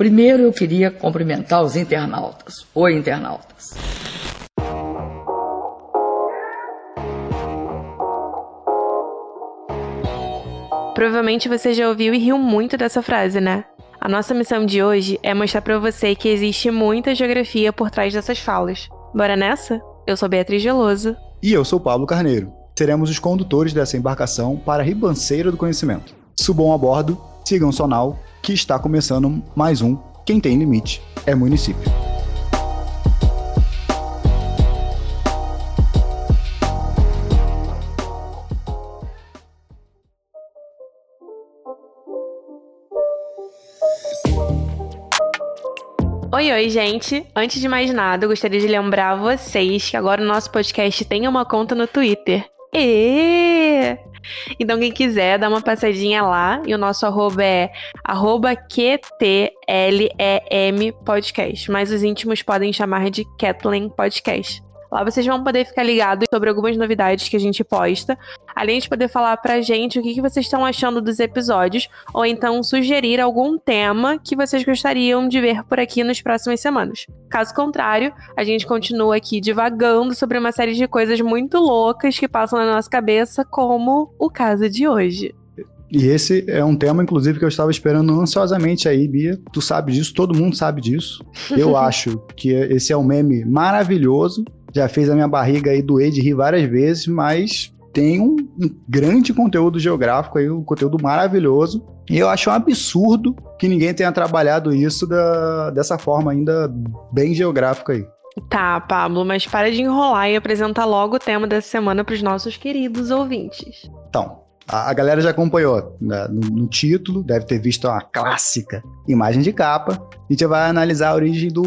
Primeiro eu queria cumprimentar os internautas. Oi, internautas. Provavelmente você já ouviu e riu muito dessa frase, né? A nossa missão de hoje é mostrar para você que existe muita geografia por trás dessas falas. Bora nessa? Eu sou Beatriz Geloso. E eu sou Pablo Carneiro. Seremos os condutores dessa embarcação para a ribanceira do conhecimento. Subam a bordo, sigam o Sonal, que está começando mais um Quem Tem Limite é Município. Oi, oi, gente. Antes de mais nada, gostaria de lembrar vocês que agora o nosso podcast tem uma conta no Twitter. E então, quem quiser, dá uma passadinha lá. E o nosso arroba é arroba QTLEM Podcast. Mas os íntimos podem chamar de Kathleen Podcast. Lá vocês vão poder ficar ligados sobre algumas novidades que a gente posta, além de poder falar pra gente o que, vocês estão achando dos episódios, ou então sugerir algum tema que vocês gostariam de ver por aqui nas próximas semanas. Caso contrário, a gente continua aqui divagando sobre uma série de coisas muito loucas que passam na nossa cabeça, como o caso de hoje. E esse é um tema, inclusive, que eu estava esperando ansiosamente aí, Bia. Tu sabe disso, todo mundo sabe disso. Eu acho que esse é um meme maravilhoso já fez a minha barriga aí doer de rir várias vezes, mas tem um, um, grande conteúdo geográfico aí, um conteúdo maravilhoso. E eu acho um absurdo que ninguém tenha trabalhado isso da, dessa forma ainda bem geográfica aí. Tá, Pablo, mas para de enrolar e apresenta logo o tema dessa semana para os nossos queridos ouvintes. Então, a, a galera já acompanhou né, no, no, título, deve ter visto a clássica imagem de capa. A gente vai analisar a origem do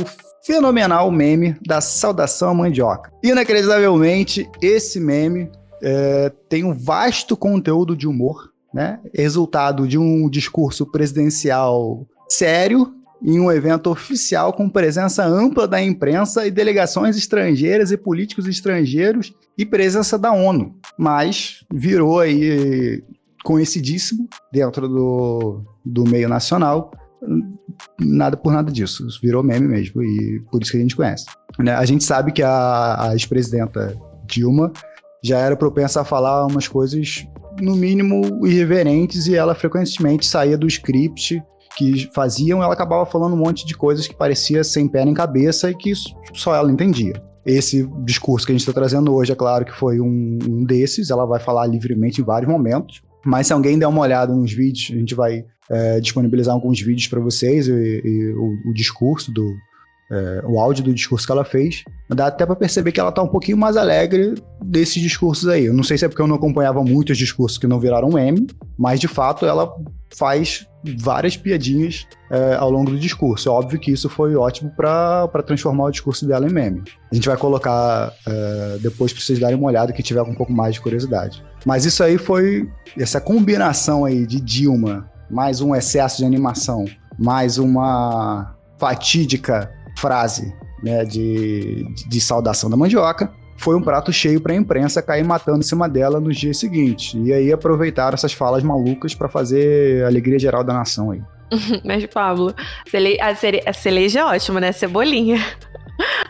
fenomenal meme da saudação à mandioca. Inacreditavelmente, esse meme é, tem um vasto conteúdo de humor, né? Resultado de um discurso presidencial sério em um evento oficial com presença ampla da imprensa e delegações estrangeiras e políticos estrangeiros e presença da ONU. Mas virou aí conhecidíssimo dentro do, do meio nacional nada por nada disso. Virou meme mesmo e por isso que a gente conhece. Né? A gente sabe que a, a ex-presidenta Dilma já era propensa a falar umas coisas, no mínimo, irreverentes e ela frequentemente saía do script que faziam, ela acabava falando um monte de coisas que parecia sem pé nem cabeça e que só ela entendia. Esse discurso que a gente está trazendo hoje, é claro que foi um, um desses, ela vai falar livremente em vários momentos, mas se alguém der uma olhada nos vídeos, a gente vai é, disponibilizar alguns vídeos para vocês e, e o, o, discurso do é, o áudio do discurso que ela fez. Dá até para perceber que ela tá um pouquinho mais alegre desses discursos aí. Eu não sei se é porque eu não acompanhava muitos discursos que não viraram meme, mas de fato ela faz várias piadinhas é, ao longo do discurso. É óbvio que isso foi ótimo para transformar o discurso dela em meme. A gente vai colocar é, depois para vocês darem uma olhada que tiver um pouco mais de curiosidade. Mas isso aí foi essa combinação aí de Dilma mais um excesso de animação, mais uma fatídica frase né, de, de saudação da mandioca, foi um prato cheio para a imprensa cair matando em cima dela nos dias seguintes. E aí aproveitaram essas falas malucas para fazer a alegria geral da nação aí. Mas, Pablo, a, cere... a cereja é ótima, né? Cebolinha.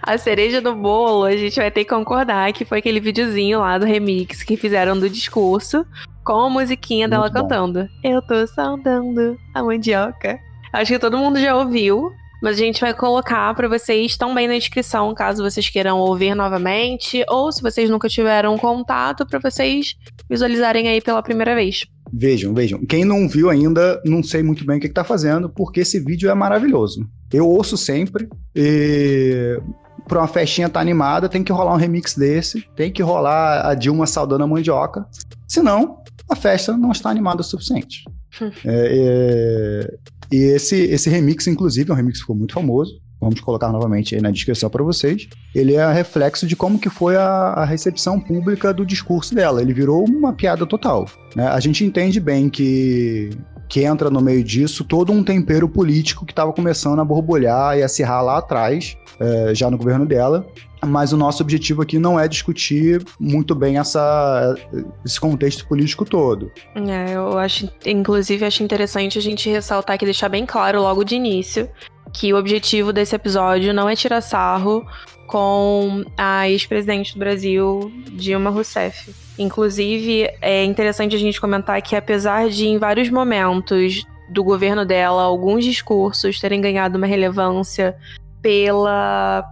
A cereja do bolo, a gente vai ter que concordar que foi aquele videozinho lá do remix que fizeram do discurso com a musiquinha dela Muito cantando. Bom. Eu tô saudando a mandioca. Acho que todo mundo já ouviu, mas a gente vai colocar para vocês também na descrição, caso vocês queiram ouvir novamente, ou se vocês nunca tiveram contato, para vocês visualizarem aí pela primeira vez. Vejam, vejam. Quem não viu ainda, não sei muito bem o que, está fazendo, porque esse vídeo é maravilhoso. Eu ouço sempre e para uma festinha tá animada, tem que rolar um remix desse, tem que rolar a Dilma saudando a mandioca. Senão, a festa não está animada o suficiente. é, é, e esse, esse remix, inclusive, é um remix que ficou muito famoso. Vamos colocar novamente aí na descrição para vocês. Ele é reflexo de como que foi a, a, recepção pública do discurso dela. Ele virou uma piada total. Né? A gente entende bem que que entra no meio disso todo um tempero político que estava começando a borbulhar e a acirrar lá atrás, é, já no governo dela. Mas o nosso objetivo aqui não é discutir muito bem essa, esse contexto político todo. É, eu acho, inclusive, acho interessante a gente ressaltar aqui, deixar bem claro logo de início, que o objetivo desse episódio não é tirar sarro com a ex-presidente do Brasil, Dilma Rousseff. Inclusive, é interessante a gente comentar que, apesar de, em vários momentos do governo dela, alguns discursos terem ganhado uma relevância pela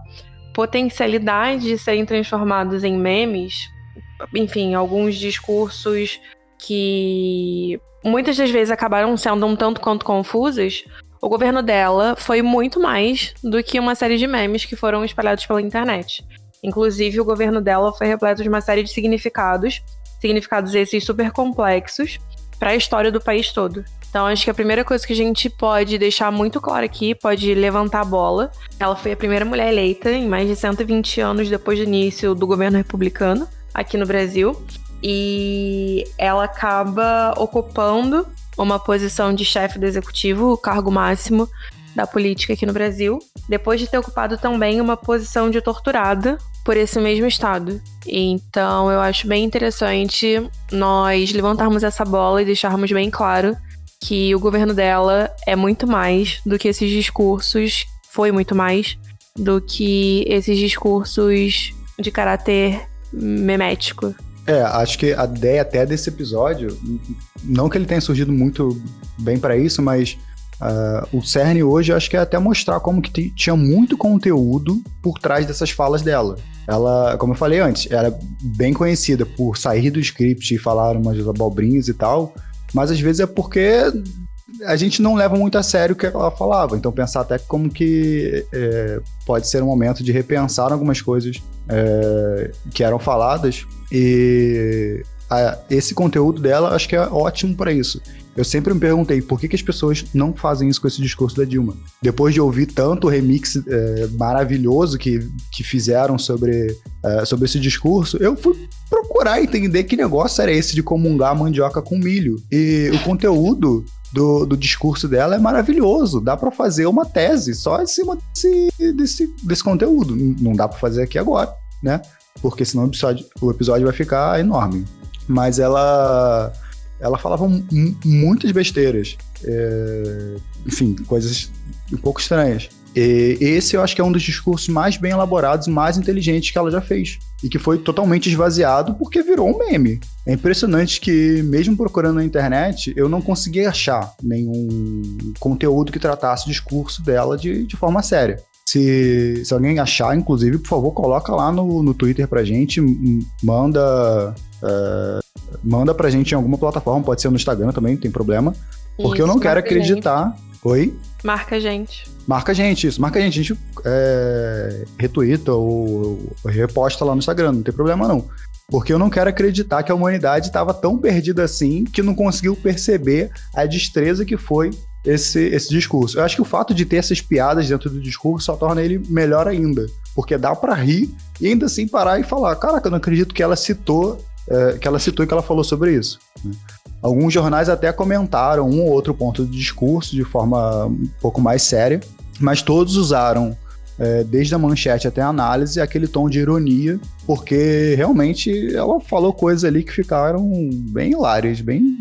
potencialidade de serem transformados em memes, enfim, alguns discursos que muitas das vezes acabaram sendo um tanto quanto confusos, o governo dela foi muito mais do que uma série de memes que foram espalhados pela internet. Inclusive, o governo dela foi repleto de uma série de significados, significados esses super complexos, para a história do país todo. Então, acho que a primeira coisa que a gente pode deixar muito claro aqui, pode levantar a bola. Ela foi a primeira mulher eleita em mais de 120 anos depois do início do governo republicano aqui no Brasil. E ela acaba ocupando uma posição de chefe do executivo, o cargo máximo da política aqui no Brasil, depois de ter ocupado também uma posição de torturada por esse mesmo estado. Então, eu acho bem interessante nós levantarmos essa bola e deixarmos bem claro que o governo dela é muito mais do que esses discursos, foi muito mais do que esses discursos de caráter memético é, acho que a ideia até desse episódio, não que ele tenha surgido muito bem para isso, mas uh, o cerne hoje acho que é até mostrar como que tinha muito conteúdo por trás dessas falas dela. Ela, como eu falei antes, era bem conhecida por sair do script e falar umas abobrinhas e tal, mas às vezes é porque a gente não leva muito a sério o que ela falava. Então pensar até como que é, pode ser um momento de repensar algumas coisas é, que eram faladas e a, esse conteúdo dela acho que é ótimo para isso. Eu sempre me perguntei por que, que, as pessoas não fazem isso com esse discurso da Dilma. Depois de ouvir tanto remix é, maravilhoso que, que fizeram sobre, é, sobre esse discurso, eu fui procurar entender que negócio era esse de comungar mandioca com milho. E o conteúdo do, do discurso dela é maravilhoso. Dá para fazer uma tese só em cima desse, desse, desse conteúdo. Não dá para fazer aqui agora, né? porque senão o episódio, o episódio vai ficar enorme. Mas ela ela falava muitas besteiras, é, enfim, coisas um pouco estranhas. E esse eu acho que é um dos discursos mais bem elaborados e mais inteligentes que ela já fez. E que foi totalmente esvaziado porque virou um meme. É impressionante que, mesmo procurando na internet, eu não consegui achar nenhum conteúdo que tratasse o discurso dela de, de forma séria. Se, se alguém achar, inclusive, por favor, coloca lá no, no Twitter pra gente, manda. Uh, manda pra gente em alguma plataforma, pode ser no Instagram também, não tem problema. Porque isso, eu não quero acreditar. Gente. Oi? Marca a gente. Marca a gente, isso. Marca a gente. A gente é, retuita ou, ou reposta lá no Instagram, não tem problema não. Porque eu não quero acreditar que a humanidade estava tão perdida assim que não conseguiu perceber a destreza que foi esse, esse discurso. Eu acho que o fato de ter essas piadas dentro do discurso só torna ele melhor ainda. Porque dá para rir e ainda assim parar e falar: caraca, eu não acredito que ela citou, é, que ela citou e que ela falou sobre isso. Né? Alguns jornais até comentaram um ou outro ponto do discurso de forma um pouco mais séria, mas todos usaram, é, desde a manchete até a análise, aquele tom de ironia, porque realmente ela falou coisas ali que ficaram bem hilárias, bem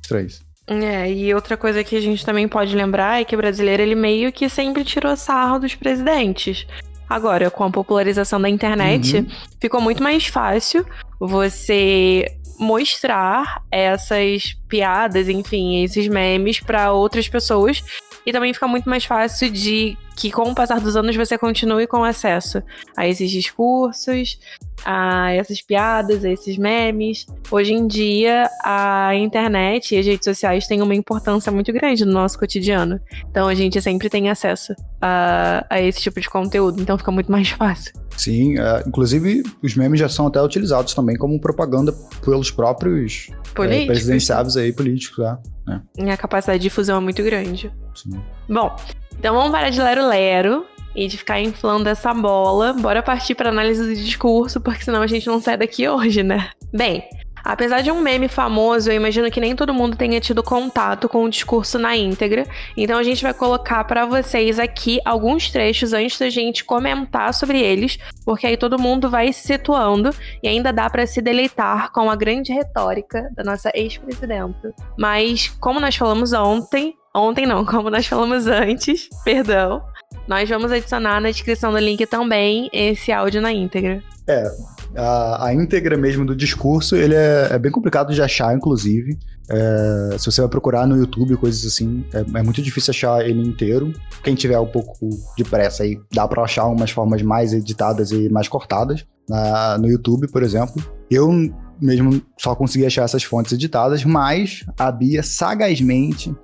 estranhas. É, e outra coisa que a gente também pode lembrar é que o brasileiro ele meio que sempre tirou sarro dos presidentes. Agora, com a popularização da internet, uhum. ficou muito mais fácil você mostrar essas piadas, enfim, esses memes para outras pessoas e também fica muito mais fácil de que, com o passar dos anos, você continue com acesso a esses discursos, a essas piadas, a esses memes. Hoje em dia, a internet e as redes sociais têm uma importância muito grande no nosso cotidiano. Então, a gente sempre tem acesso a, a esse tipo de conteúdo. Então, fica muito mais fácil. Sim, é, inclusive os memes já são até utilizados também como propaganda pelos próprios é, presidenciáveis aí, políticos. É, né? E a capacidade de difusão é muito grande. Sim. Bom, então vamos parar de lero-lero e de ficar inflando essa bola. Bora partir para análise do discurso, porque senão a gente não sai daqui hoje, né? Bem, Apesar de um meme famoso, eu imagino que nem todo mundo tenha tido contato com o discurso na íntegra. Então a gente vai colocar para vocês aqui alguns trechos antes da gente comentar sobre eles, porque aí todo mundo vai se situando e ainda dá para se deleitar com a grande retórica da nossa ex-presidenta. Mas como nós falamos ontem, ontem não, como nós falamos antes, perdão, nós vamos adicionar na descrição do link também esse áudio na íntegra. É, a, a íntegra mesmo do discurso, ele é, é bem complicado de achar, inclusive. É, se você vai procurar no YouTube, coisas assim, é, é, muito difícil achar ele inteiro. Quem tiver um pouco de pressa aí, dá para achar umas formas mais editadas e mais cortadas na, no YouTube, por exemplo. Eu mesmo só consegui achar essas fontes editadas, mas a Bia sagazmente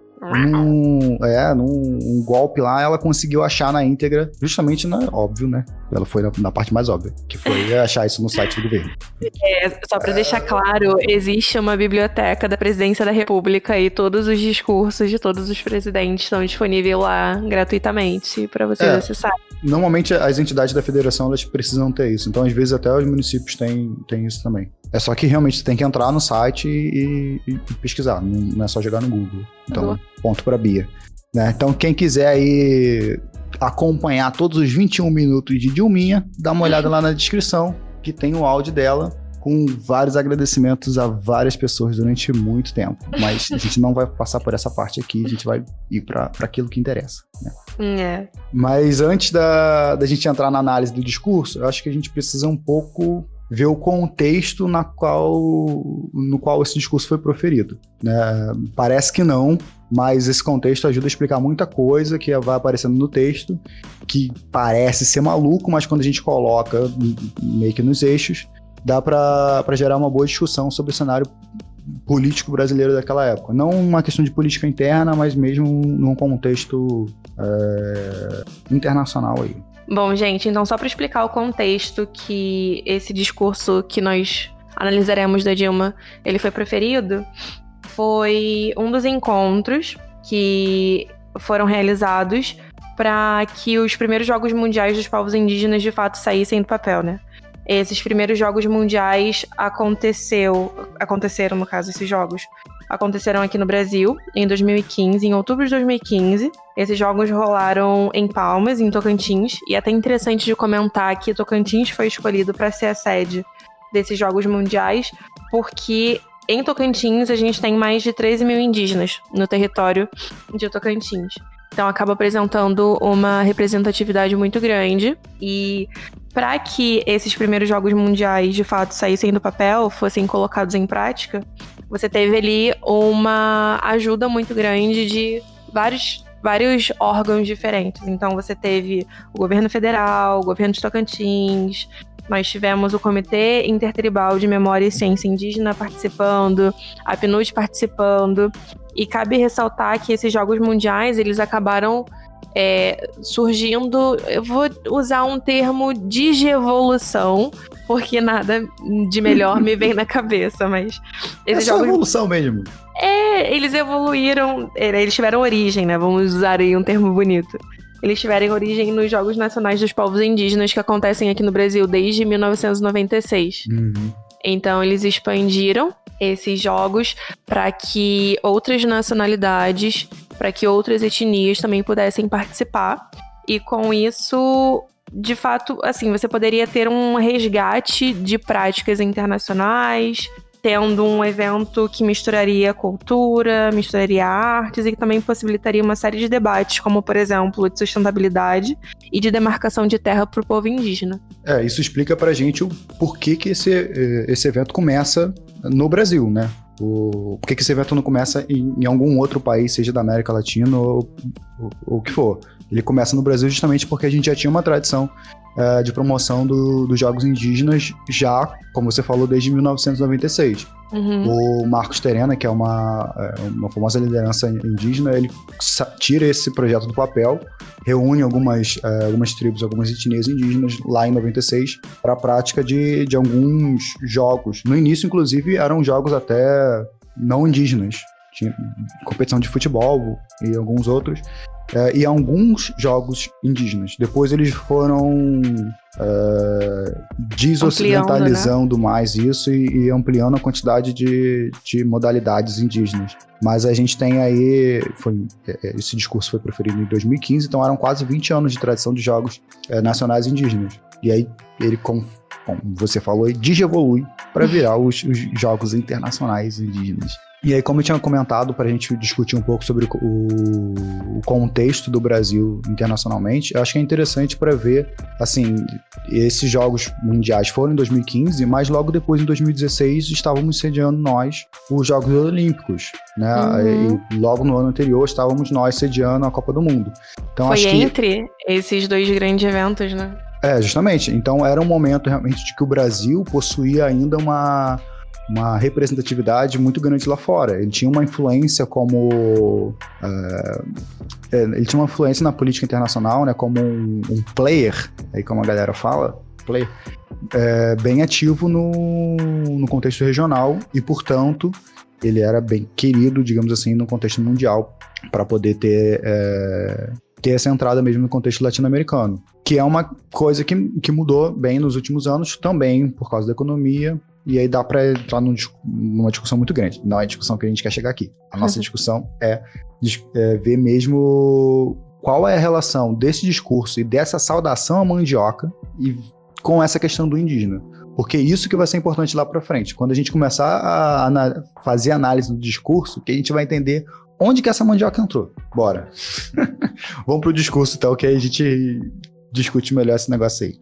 num, é, num um golpe lá, ela conseguiu achar na íntegra, justamente na, óbvio, né? Ela foi na, na parte mais óbvia, que foi achar isso no site do governo. É, só para deixar claro, existe uma biblioteca da Presidência da República e todos os discursos de todos os presidentes estão disponíveis lá gratuitamente para vocês é, acessarem. Normalmente as entidades da federação elas precisam ter isso, então às vezes até os municípios têm, têm isso também. É só que realmente você tem que entrar no site e, e, e pesquisar, não, é só jogar no Google. Então, uhum. ponto para Bia. Né? Então, quem quiser aí acompanhar todos os 21 minutos de Dilminha, dá uma olhada lá na descrição, que tem o áudio dela, com vários agradecimentos a várias pessoas durante muito tempo. Mas a gente não vai passar por essa parte aqui, a gente vai ir para aquilo que interessa. Né? É. Mas antes da, da gente entrar na análise do discurso, eu acho que a gente precisa um pouco ver o contexto na qual, no qual esse discurso foi proferido. Né? Parece que não, mas esse contexto ajuda a explicar muita coisa que vai aparecendo no texto, que parece ser maluco, mas quando a gente coloca meio que nos eixos, dá para gerar uma boa discussão sobre o cenário político brasileiro daquela época. Não uma questão de política interna, mas mesmo num contexto é, internacional aí. Bom, gente, então só para explicar o contexto que esse discurso que nós analisaremos da Dilma, ele foi preferido, foi um dos encontros que foram realizados para que os primeiros Jogos Mundiais dos Povos Indígenas de fato saíssem do papel, né? Esses primeiros Jogos Mundiais aconteceu, aconteceram no caso esses jogos, aconteceram aqui no Brasil em 2015, em outubro de 2015. Esses jogos rolaram em Palmas, em Tocantins, e é até interessante de comentar que Tocantins foi escolhido para ser a sede desses Jogos Mundiais, porque em Tocantins a gente tem mais de 13 mil indígenas no território de Tocantins. Então acaba apresentando uma representatividade muito grande e para que esses primeiros jogos mundiais de fato saíssem do papel, fossem colocados em prática, você teve ali uma ajuda muito grande de vários vários órgãos diferentes. Então você teve o governo federal, o governo de Tocantins, nós tivemos o Comitê Intertribal de Memória e Ciência Indígena participando, a PNUD participando, e cabe ressaltar que esses Jogos Mundiais, eles acabaram é, surgindo, eu vou usar um termo de evolução, porque nada de melhor me vem na cabeça, mas. É só evolução mesmo. É, eles evoluíram, é, eles tiveram origem, né? Vamos usar aí um termo bonito. Eles tiveram origem nos Jogos Nacionais dos Povos Indígenas que acontecem aqui no Brasil desde 1996. Uhum. Então, eles expandiram esses jogos para que outras nacionalidades, para que outras etnias também pudessem participar. E com isso, de fato, assim, você poderia ter um resgate de práticas internacionais, tendo um evento que misturaria cultura, misturaria artes e que também possibilitaria uma série de debates, como, por exemplo, de sustentabilidade e de demarcação de terra para o povo indígena. É, isso explica para a gente o porquê que esse, eh, esse evento começa no Brasil, né? O, por que, esse evento não começa em, em, algum outro país, seja da América Latina ou o que for? Ele começa no Brasil justamente porque a gente já tinha uma tradição é, de promoção do, dos jogos indígenas já, como você falou, desde 1996. Uhum. O Marcos Terena, que é uma, é, uma famosa liderança indígena, ele tira esse projeto do papel, reúne algumas, é, algumas tribos, algumas etnias indígenas lá em 96 para a prática de, de alguns jogos. No início, inclusive, eram jogos até não indígenas. Tinha competição de futebol e alguns outros é, e alguns jogos indígenas. Depois eles foram é, desocidentalizando né? mais isso e, e, ampliando a quantidade de, de modalidades indígenas. Mas a gente tem aí, foi, é, é, esse discurso foi preferido em 2015, então eram quase 20 anos de tradição de jogos é, nacionais indígenas. E aí ele, como, como você falou, digievolui para virar os, os jogos internacionais indígenas. E aí, como eu tinha comentado, para a gente discutir um pouco sobre o, contexto do Brasil internacionalmente, eu acho que é interessante para ver, assim, esses Jogos Mundiais foram em 2015, mas logo depois, em 2016, estávamos sediando nós os Jogos Olímpicos, né? Uhum. E logo no ano anterior, estávamos nós sediando a Copa do Mundo. Então, Foi entre que... esses dois grandes eventos, né? É, justamente. Então, era um momento realmente de que o Brasil possuía ainda uma uma representatividade muito grande lá fora. Ele tinha uma influência como. Uh, ele tinha uma influência na política internacional, né, como um, um player, aí como a galera fala, player, é, bem ativo no, no contexto regional e, portanto, ele era bem querido, digamos assim, no contexto mundial, para poder ter, é, ter essa entrada mesmo no contexto latino-americano. Que é uma coisa que, que mudou bem nos últimos anos, também por causa da economia, e aí dá para entrar num, numa discussão muito grande. Não é a discussão que a gente quer chegar aqui. A nossa discussão é, é, ver mesmo qual é a relação desse discurso e dessa saudação à mandioca e com essa questão do indígena. Porque isso que vai ser importante lá para frente. Quando a gente começar a fazer análise do discurso, que a gente vai entender onde que essa mandioca entrou. Bora. Vamos pro discurso, então, que aí a gente discute melhor esse negócio aí.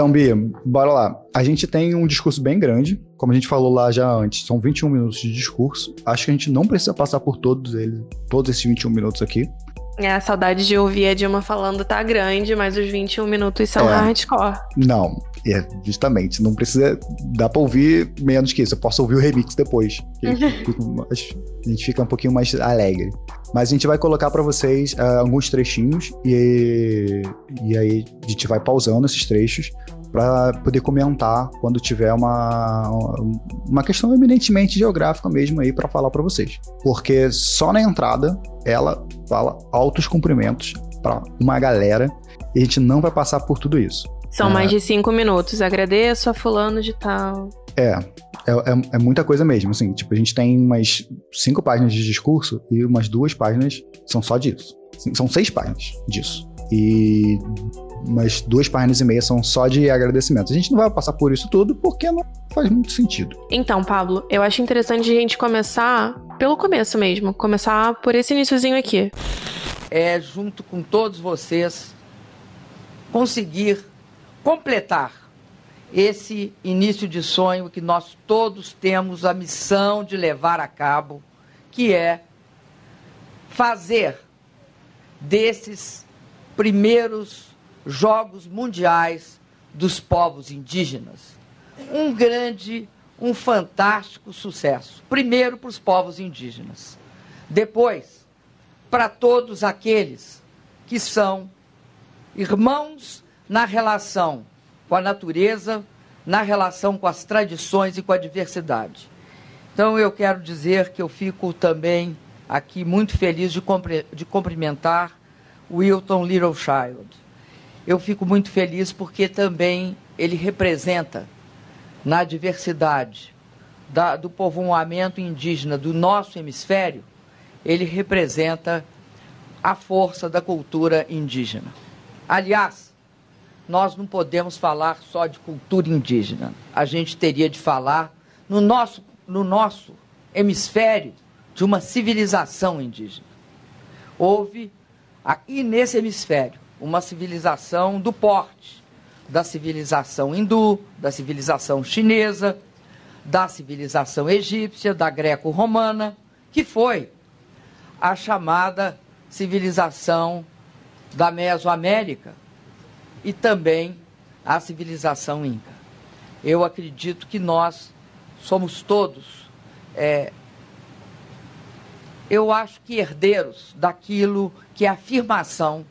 Então, Bia, bora lá. A gente tem um discurso bem grande, como a gente falou lá já antes, são 21 minutos de discurso. Acho que a gente não precisa passar por todos eles, todos esses 21 minutos aqui. É, a saudade de ouvir a Dilma falando tá grande, mas os 21 minutos são é, hardcore. Não, é, justamente, não precisa. Dá pra ouvir menos que isso. Eu posso ouvir o remix depois. a gente fica um pouquinho mais alegre. Mas a gente vai colocar para vocês uh, alguns trechinhos e, e aí a gente vai pausando esses trechos para poder comentar quando tiver uma, uma questão eminentemente geográfica mesmo aí para falar para vocês. Porque só na entrada ela fala altos cumprimentos para uma galera e a gente não vai passar por tudo isso. São é, mais de cinco minutos. Agradeço a fulano de tal. É, é, é, é, muita coisa mesmo, assim. Tipo, a gente tem umas cinco páginas de discurso e umas duas páginas são só disso. São seis páginas disso. E umas duas páginas e meia são só de agradecimentos. A gente não vai passar por isso tudo porque não faz muito sentido. Então, Pablo, eu acho interessante a gente começar pelo começo mesmo. Começar por esse iníciozinho aqui. É, junto com todos vocês, conseguir completar esse início de sonho que nós todos temos a missão de levar a cabo, que é fazer desses primeiros Jogos Mundiais dos Povos Indígenas um grande, um fantástico sucesso. Primeiro para os povos indígenas, depois para todos aqueles que são irmãos na relação com a natureza, na relação com as tradições e com a diversidade. Então eu quero dizer que eu fico também aqui muito feliz de, de cumprimentar Wilton Littlechild. Eu fico muito feliz porque também ele representa na diversidade da, do povoamento indígena do nosso hemisfério, ele representa a força da cultura indígena. Aliás, nós não podemos falar só de cultura indígena. A gente teria de falar no nosso, no nosso hemisfério de uma civilização indígena. Houve aqui nesse hemisfério uma civilização do porte da civilização hindu, da civilização chinesa, da civilização egípcia, da greco-romana, que foi a chamada civilização da Mesoamérica, e também a civilização inca. Eu acredito que nós somos todos, é, eu acho que herdeiros daquilo que é a afirmação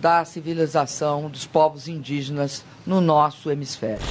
da civilização dos povos indígenas no nosso hemisfério.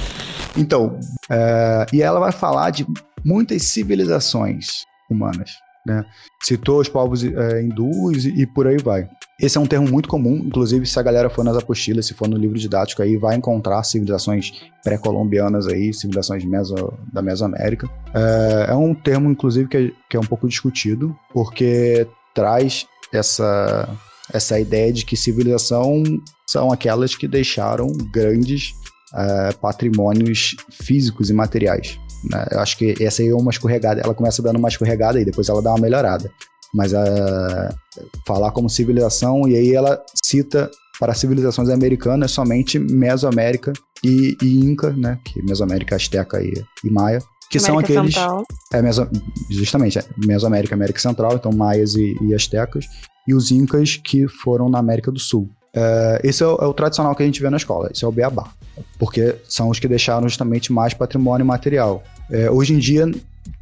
Então, é, e ela vai falar de muitas civilizações humanas. Né? Citou os povos é, hindus e, e por aí vai. Esse é um termo muito comum, inclusive se a galera for nas apostilas, se for no livro didático aí, vai encontrar civilizações pré-colombianas aí, civilizações meso, da Mesoamérica. É, é, um termo, inclusive, que é, que é um pouco discutido, porque traz essa, essa ideia de que civilização são aquelas que deixaram grandes é, patrimônios físicos e materiais. Né? Eu acho que essa aí é uma escorregada, ela começa dando uma escorregada e depois ela dá uma melhorada. Mas uh, falar como civilização, e aí ela cita para civilizações americanas somente Mesoamérica e, e Inca, né? Que Mesoamérica, Azteca e, e Maia. Que América são aqueles. Central. É, Meso, justamente, é, Mesoamérica, América Central, então Maias e, e Aztecas. E os Incas que foram na América do Sul. Uh, esse é o, é o, tradicional que a gente vê na escola, esse é o beabá. Porque são os que deixaram justamente mais patrimônio material. Uh, hoje em dia,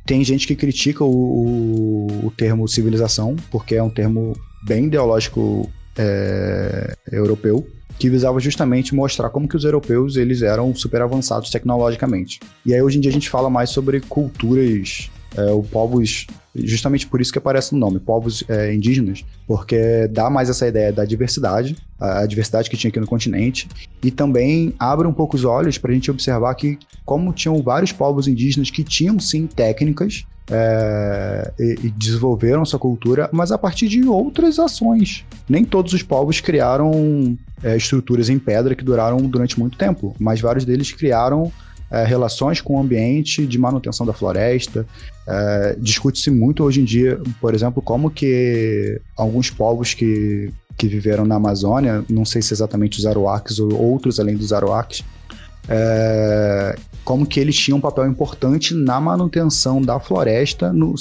tem gente que critica o, o, o, termo civilização, porque é um termo bem ideológico é, europeu, que visava justamente mostrar como que os europeus eles eram super avançados tecnologicamente. E aí hoje em dia a gente fala mais sobre culturas é, o povos, justamente por isso que aparece no nome, povos é, indígenas, porque dá mais essa ideia da diversidade, a, diversidade que tinha aqui no continente, e também abre um pouco os olhos para a gente observar que, como tinham vários povos indígenas que tinham sim técnicas é, e, e, desenvolveram sua cultura, mas a partir de outras ações. Nem todos os povos criaram é, estruturas em pedra que duraram durante muito tempo, mas vários deles criaram é, relações com o ambiente, de manutenção da floresta. É, Discute-se muito hoje em dia, por exemplo, como que alguns povos que, que viveram na Amazônia, não sei se exatamente os Aruacs ou outros além dos Aruacs, é, como que eles tinham um papel importante na manutenção da floresta, no,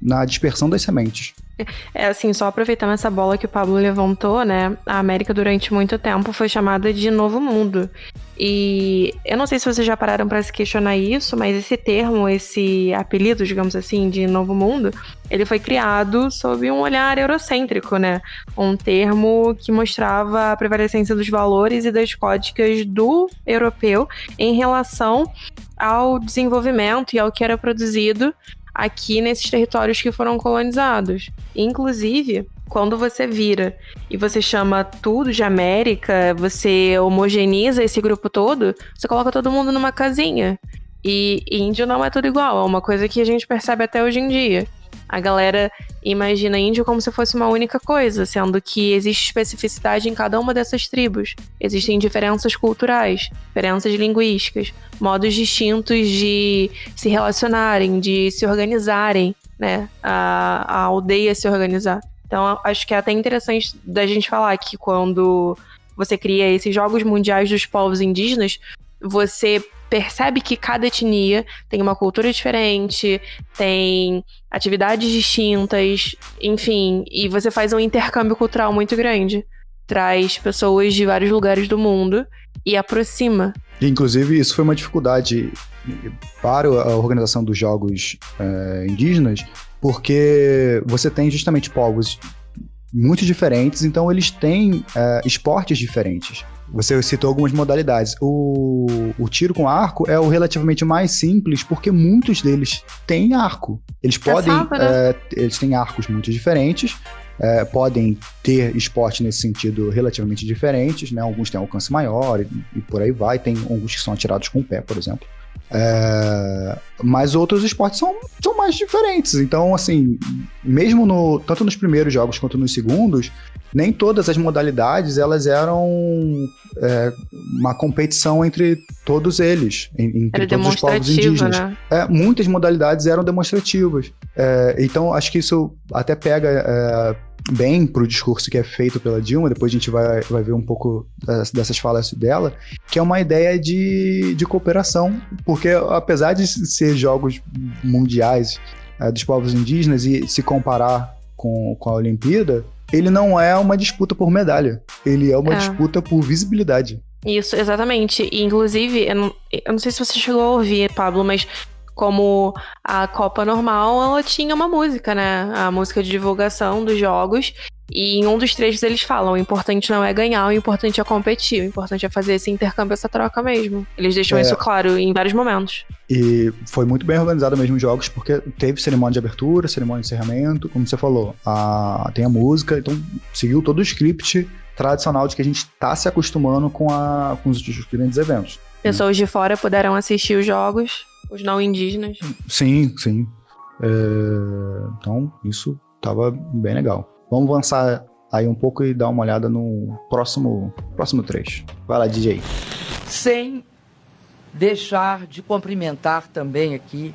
na dispersão das sementes. É assim, só aproveitando essa bola que o Pablo levantou, né? A América durante muito tempo foi chamada de Novo Mundo. E eu não sei se vocês já pararam para se questionar isso, mas esse termo, esse apelido, digamos assim, de Novo Mundo, ele foi criado sob um olhar eurocêntrico, né? Um termo que mostrava a prevalecência dos valores e das códicas do europeu em relação ao desenvolvimento e ao que era produzido aqui nesses territórios que foram colonizados. Inclusive, quando você vira e você chama tudo de América, você homogeneiza esse grupo todo, você coloca todo mundo numa casinha. E índio não é tudo igual, é uma coisa que a gente percebe até hoje em dia. A galera imagina índio como se fosse uma única coisa, sendo que existe especificidade em cada uma dessas tribos. Existem diferenças culturais, diferenças linguísticas, modos distintos de se relacionarem, de se organizarem, né? A, a aldeia se organizar. Então, acho que é até interessante da gente falar que quando você cria esses Jogos Mundiais dos Povos Indígenas, você percebe que cada etnia tem uma cultura diferente, tem atividades distintas, enfim, e você faz um intercâmbio cultural muito grande. Traz pessoas de vários lugares do mundo e aproxima. Inclusive, isso foi uma dificuldade para a organização dos jogos é, indígenas, porque você tem justamente povos muito diferentes, então eles têm é, esportes diferentes. Você citou algumas modalidades. O, o tiro com arco é o relativamente mais simples, porque muitos deles têm arco. Eles podem. é, eles têm arcos muito diferentes. É, podem ter esporte nesse sentido relativamente diferentes, né? Alguns têm alcance maior e, e, por aí vai. Tem alguns que são atirados com o pé, por exemplo. É, mas outros esportes são, são mais diferentes. Então, assim, mesmo no, tanto nos primeiros jogos quanto nos segundos, nem todas as modalidades elas eram é, uma competição entre todos eles, entre Era todos os povos indígenas. Né? É, muitas modalidades eram demonstrativas. É, então, acho que isso até pega é, bem para o discurso que é feito pela Dilma, depois a gente vai, vai ver um pouco dessas falas dela, que é uma ideia de, de cooperação, porque apesar de ser jogos mundiais é, dos povos indígenas e se comparar com, com a Olimpíada, ele não é uma disputa por medalha. Ele é uma é. disputa por visibilidade. Isso, exatamente. E, inclusive, eu não, eu não sei se você chegou a ouvir, Pablo, mas como a Copa normal, ela tinha uma música, né? A música de divulgação dos jogos. E em um dos trechos eles falam: o importante não é ganhar, o importante é competir, o importante é fazer esse intercâmbio, essa troca mesmo. Eles deixam é. isso claro em vários momentos. E foi muito bem organizado mesmo os jogos, porque teve cerimônia de abertura, cerimônia de encerramento, como você falou, a, tem a música, então seguiu todo o script tradicional de que a gente está se acostumando com, a, com os, grandes eventos. Pessoas de fora puderam assistir os jogos, os não indígenas. Sim, sim. É, então, isso estava bem legal. Vamos avançar aí um pouco e dar uma olhada no próximo, próximo trecho. Vai lá, DJ. Sem deixar de cumprimentar também aqui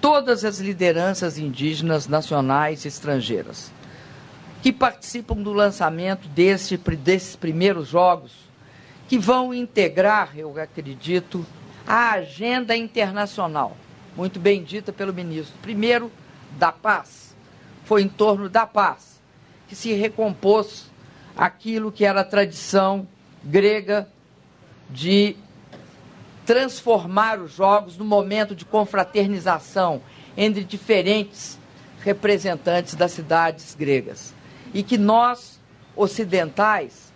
todas as lideranças indígenas nacionais e estrangeiras que participam do lançamento desse, desses primeiros jogos, que vão integrar, eu acredito, a agenda internacional, muito bem dita pelo ministro. Primeiro, da paz. Foi em torno da paz que se recompôs aquilo que era a tradição grega de transformar os jogos no momento de confraternização entre diferentes representantes das cidades gregas. E que nós, ocidentais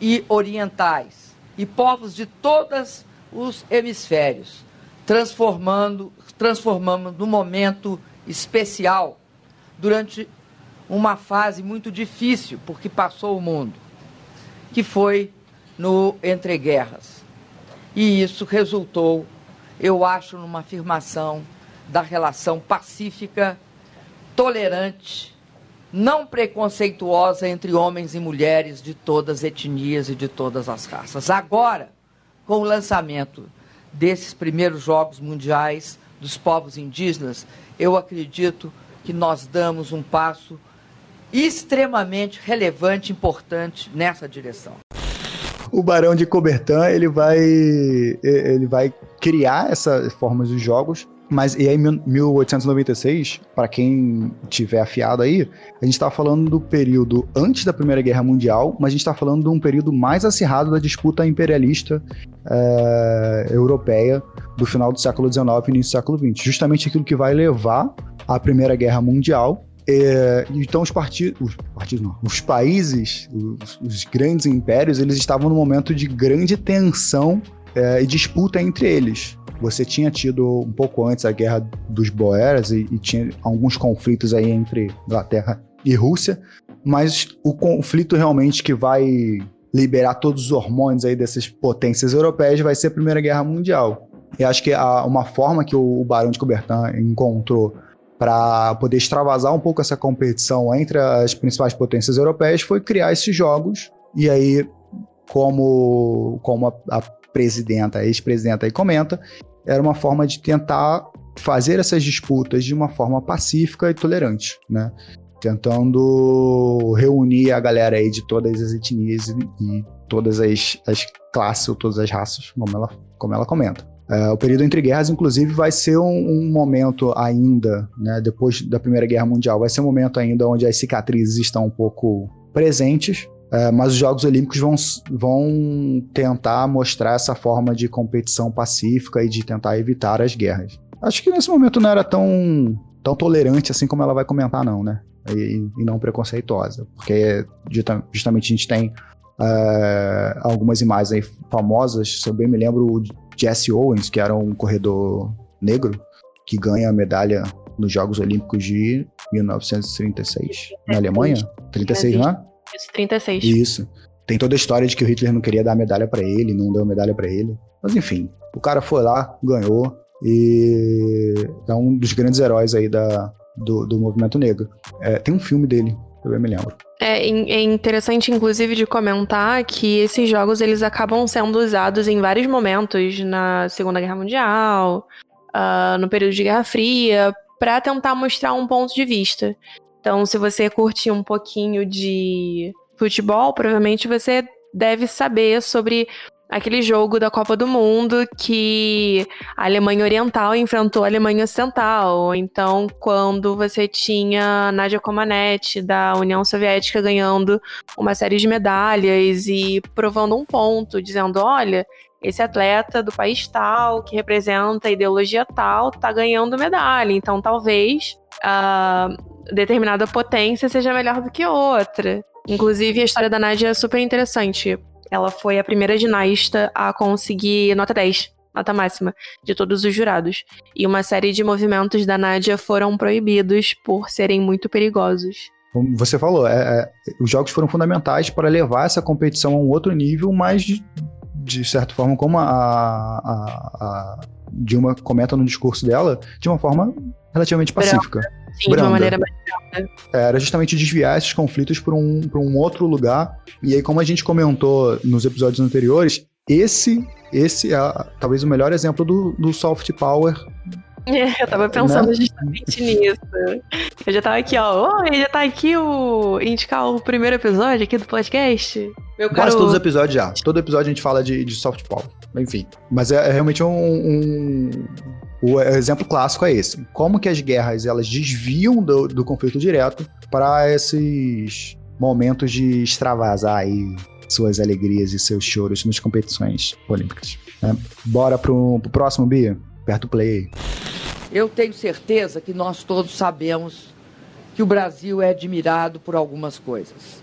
e orientais, e povos de todos os hemisférios, transformando, transformamos num momento especial durante uma fase muito difícil, porque passou o mundo, que foi no entre guerras. E isso resultou, eu acho, numa afirmação da relação pacífica, tolerante, não preconceituosa entre homens e mulheres de todas as etnias e de todas as raças. Agora, com o lançamento desses primeiros Jogos Mundiais dos povos indígenas, eu acredito que nós damos um passo extremamente relevante, importante nessa direção. O Barão de Cobertan ele vai ele vai criar essas formas de jogos mas e aí, 1896, para quem tiver afiado aí, a gente está falando do período antes da Primeira Guerra Mundial, mas a gente está falando de um período mais acirrado da disputa imperialista é, europeia do final do século XIX e início do século XX. Justamente aquilo que vai levar à Primeira Guerra Mundial é, então os partidos, os partidos não, os países, os, os, grandes impérios, eles estavam num momento de grande tensão é, e disputa entre eles. Você tinha tido um pouco antes a guerra dos Boeras e, e tinha alguns conflitos aí entre Inglaterra e Rússia, mas o conflito realmente que vai liberar todos os hormônios aí dessas potências europeias vai ser a Primeira Guerra Mundial. E acho que a, uma forma que o, o Barão de Coubertin encontrou para poder extravasar um pouco essa competição entre as principais potências europeias foi criar esses jogos. E aí, como, como a, a presidenta, ex-presidenta aí comenta, era uma forma de tentar fazer essas disputas de uma forma pacífica e tolerante, né? Tentando reunir a galera aí de todas as etnias e, todas as, as classes ou todas as raças, como ela, como ela comenta. Uh, o período entre guerras, inclusive, vai ser um, um, momento ainda, né, depois da Primeira Guerra Mundial, vai ser um momento ainda onde as cicatrizes estão um pouco presentes, uh, mas os Jogos Olímpicos vão, vão tentar mostrar essa forma de competição pacífica e de tentar evitar as guerras. Acho que nesse momento não era tão, tão tolerante assim como ela vai comentar, não, né? E, e não preconceituosa, porque justamente a gente tem uh, algumas imagens aí famosas, se eu bem me lembro, Jesse Owens, que era um corredor negro, que ganha a medalha nos Jogos Olímpicos de 1936, na Alemanha. 36, não é? Isso, 36. Isso. Tem toda a história de que o Hitler não queria dar medalha para ele, não deu medalha para ele. Mas enfim, o cara foi lá, ganhou e é um dos grandes heróis aí da, do, do movimento negro. É, tem um filme dele, eu me lembro. É, é, interessante, inclusive, de comentar que esses jogos eles acabam sendo usados em vários momentos na Segunda Guerra Mundial, uh, no período de Guerra Fria, para tentar mostrar um ponto de vista. Então, se você curte um pouquinho de futebol, provavelmente você deve saber sobre aquele jogo da Copa do Mundo que a Alemanha Oriental enfrentou a Alemanha Ocidental. Então, quando você tinha Nadia Comaneci da União Soviética ganhando uma série de medalhas e provando um ponto, dizendo: olha. Esse atleta do país tal, que representa a ideologia tal, tá ganhando medalha. Então, talvez a determinada potência seja melhor do que outra. Inclusive, a história da Nádia é super interessante, ela foi a primeira ginasta a conseguir nota 10, nota máxima, de todos os jurados. E uma série de movimentos da Nádia foram proibidos por serem muito perigosos. Como você falou, é, é, os jogos foram fundamentais para levar essa competição a um outro nível, mas de, de certa forma, como a, a, a Dilma comenta no discurso dela, de uma forma relativamente pacífica. Sim, Branda. de uma maneira mais é, Era justamente desviar esses conflitos para um, um outro lugar. E aí, como a gente comentou nos episódios anteriores, esse, esse é talvez o melhor exemplo do, do soft power é, eu tava pensando né? justamente nisso. Eu já tava aqui, ó. Oi, já tá aqui o. indicar o primeiro episódio aqui do podcast. Meu Quase todos os episódios já. Todo episódio a gente fala de, de soft power. Enfim. Mas é, é realmente um, um. O exemplo clássico é esse. Como que as guerras elas desviam do, do conflito direto para esses momentos de extravasar aí suas alegrias e seus choros nas competições olímpicas. Né? Bora pro, pro próximo, Bia? Aperta o play. Eu tenho certeza que nós todos sabemos que o Brasil é admirado por algumas coisas.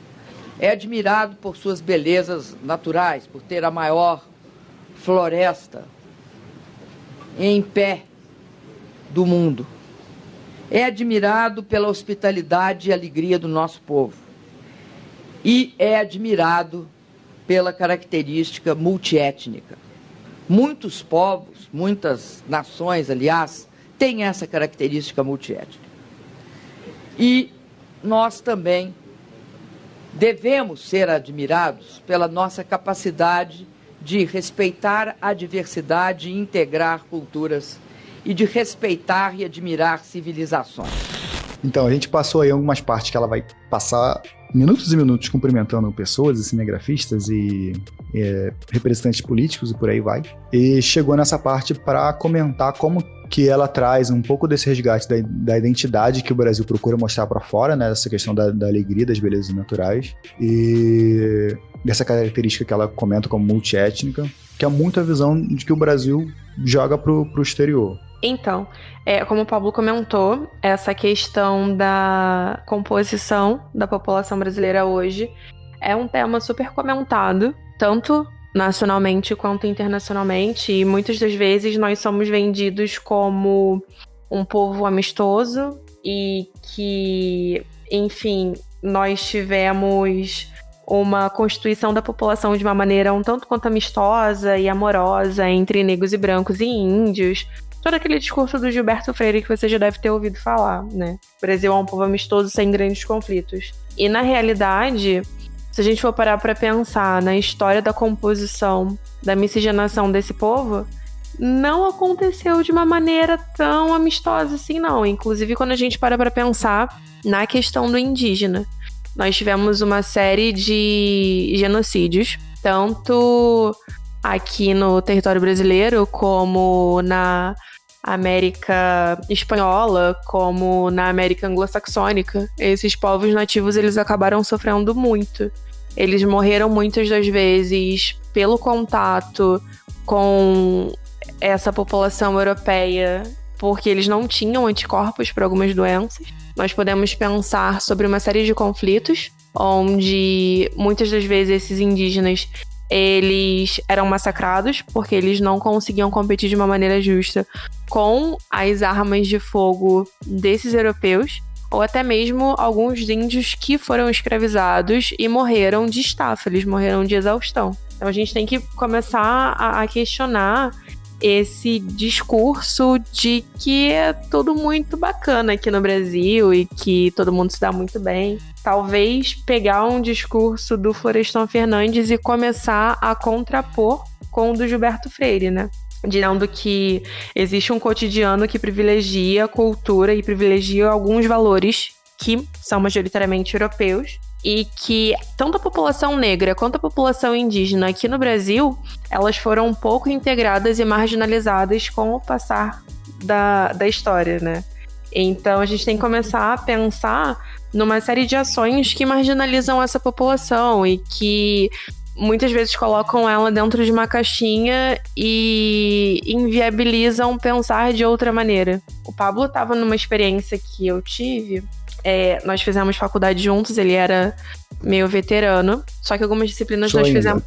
É admirado por suas belezas naturais, por ter a maior floresta em pé do mundo. É admirado pela hospitalidade e alegria do nosso povo. E é admirado pela característica multiétnica. Muitos povos, muitas nações, aliás, têm essa característica multiétnica. E nós também devemos ser admirados pela nossa capacidade de respeitar a diversidade e integrar culturas e de respeitar e admirar civilizações. Então, a gente passou aí algumas partes que ela vai passar minutos e minutos cumprimentando pessoas, cinegrafistas e é, representantes políticos e por aí vai. E chegou nessa parte para comentar como que ela traz um pouco desse resgate da, da identidade que o Brasil procura mostrar para fora, né? Essa questão da, da, alegria, das belezas naturais e dessa característica que ela comenta como multiétnica, que é muito a visão de que o Brasil joga pro, pro exterior. Então, é, como o Pablo comentou, essa questão da composição da população brasileira hoje é um tema super comentado, tanto nacionalmente quanto internacionalmente, e muitas das vezes nós somos vendidos como um povo amistoso e que, enfim, nós tivemos uma constituição da população de uma maneira um tanto quanto amistosa e amorosa entre negros e brancos e índios. Todo aquele discurso do Gilberto Freire que você já deve ter ouvido falar, né? O Brasil é um povo amistoso sem grandes conflitos. E na realidade, se a gente for parar para pensar na história da composição, da miscigenação desse povo, não aconteceu de uma maneira tão amistosa assim, não. Inclusive, quando a gente para para pensar na questão do indígena, nós tivemos uma série de genocídios, tanto aqui no território brasileiro como na América espanhola, como na América anglo-saxônica. Esses povos nativos eles acabaram sofrendo muito. Eles morreram muitas das vezes pelo contato com essa população europeia, porque eles não tinham anticorpos para algumas doenças. Nós podemos pensar sobre uma série de conflitos onde muitas das vezes esses indígenas eles eram massacrados porque eles não conseguiam competir de uma maneira justa com as armas de fogo desses europeus ou até mesmo alguns índios que foram escravizados e morreram de estafa, eles morreram de exaustão. Então a gente tem que começar a, questionar esse discurso de que é tudo muito bacana aqui no Brasil e que todo mundo se dá muito bem. Talvez pegar um discurso do Florestão Fernandes e começar a contrapor com o do Gilberto Freire, né? dizendo que existe um cotidiano que privilegia a cultura e privilegia alguns valores que são majoritariamente europeus e que tanto a população negra quanto a população indígena aqui no Brasil, elas foram pouco integradas e marginalizadas com o passar da, da história, né? Então a gente tem que começar a pensar numa série de ações que marginalizam essa população e que muitas vezes colocam ela dentro de uma caixinha e inviabilizam pensar de outra maneira. O Pablo estava numa experiência que eu tive. É, nós fizemos faculdade juntos, ele era meio veterano, só que algumas disciplinas Sou nós ainda. fizemos.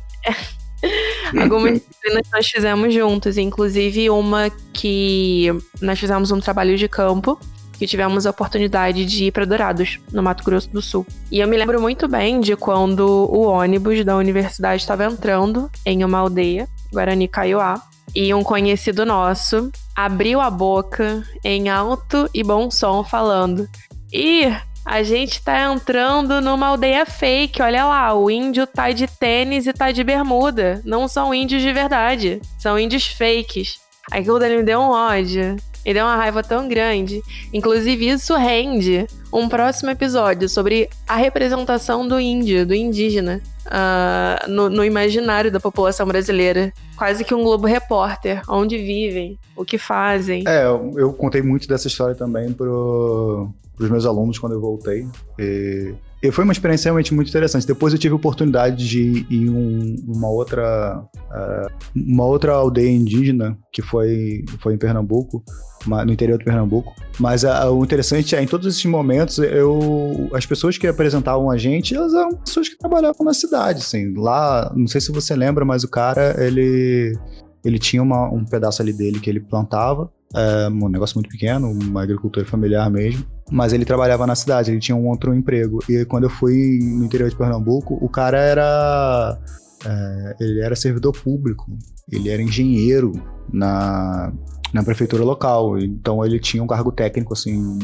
algumas disciplinas nós fizemos juntos, inclusive uma que nós fizemos um trabalho de campo que tivemos a oportunidade de ir para Dourados, no Mato Grosso do Sul. E eu me lembro muito bem de quando o ônibus da universidade estava entrando em uma aldeia, Guarani Kaiowá, e um conhecido nosso abriu a boca em alto e bom som falando: "Ih, A gente tá entrando numa aldeia fake. Olha lá, o índio tá de tênis e tá de bermuda. Não são índios de verdade. São índios fakes. Aquilo dele me deu um ódio. Me deu uma raiva tão grande. Inclusive, isso rende um próximo episódio sobre a representação do índio, do indígena, uh, no, no imaginário da população brasileira. Quase que um Globo Repórter, onde vivem, o que fazem. É, eu contei muito dessa história também pro, para os meus alunos quando eu voltei. E, e, foi uma experiência realmente muito interessante. Depois eu tive a oportunidade de ir em um, uma outra uh, uma outra aldeia indígena que foi, foi em Pernambuco, no interior de Pernambuco. Mas uh, o interessante é, em todos esses momentos, eu, as pessoas que apresentavam a gente, elas eram pessoas que trabalhavam na cidade, assim. Lá, não sei se você lembra, mas o cara, ele ele tinha uma, um pedaço ali dele que ele plantava, é, um negócio muito pequeno, uma agricultura familiar mesmo. Mas ele trabalhava na cidade, ele tinha um outro emprego. E quando eu fui no interior de Pernambuco, o cara era. É, ele era servidor público, ele era engenheiro na, na prefeitura local. Então ele tinha um cargo técnico, assim,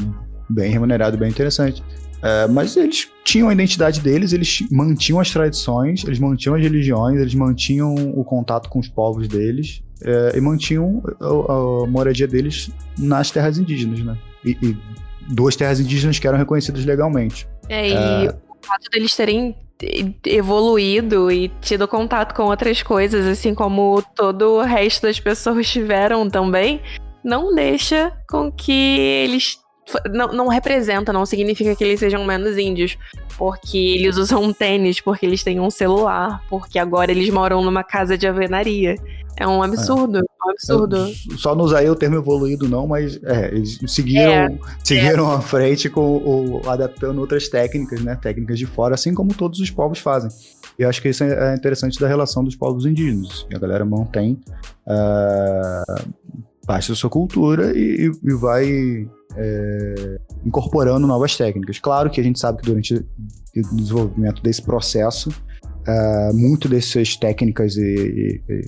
bem remunerado, bem interessante. É, mas eles tinham a identidade deles, eles mantinham as tradições, eles mantinham as religiões, eles mantinham o contato com os povos deles é, e mantinham a, a, moradia deles nas terras indígenas, né? E, e, duas terras indígenas que eram reconhecidas legalmente. É, e é... o fato deles terem evoluído e tido contato com outras coisas, assim como todo o resto das pessoas tiveram também, não deixa com que eles não, não representa, não significa que eles sejam menos índios. Porque eles usam um tênis, porque eles têm um celular, porque agora eles moram numa casa de alvenaria. É um absurdo, é. um absurdo. Eu, só não usei o termo evoluído, não, mas é, eles seguiram, é, seguiram é. à frente com o, adaptando outras técnicas, né? Técnicas de fora, assim como todos os povos fazem. E eu acho que isso é interessante da relação dos povos indígenas. A galera mantém uh, parte da sua cultura e, e vai é, incorporando novas técnicas. Claro que a gente sabe que durante o desenvolvimento desse processo, é, muito dessas técnicas e, e,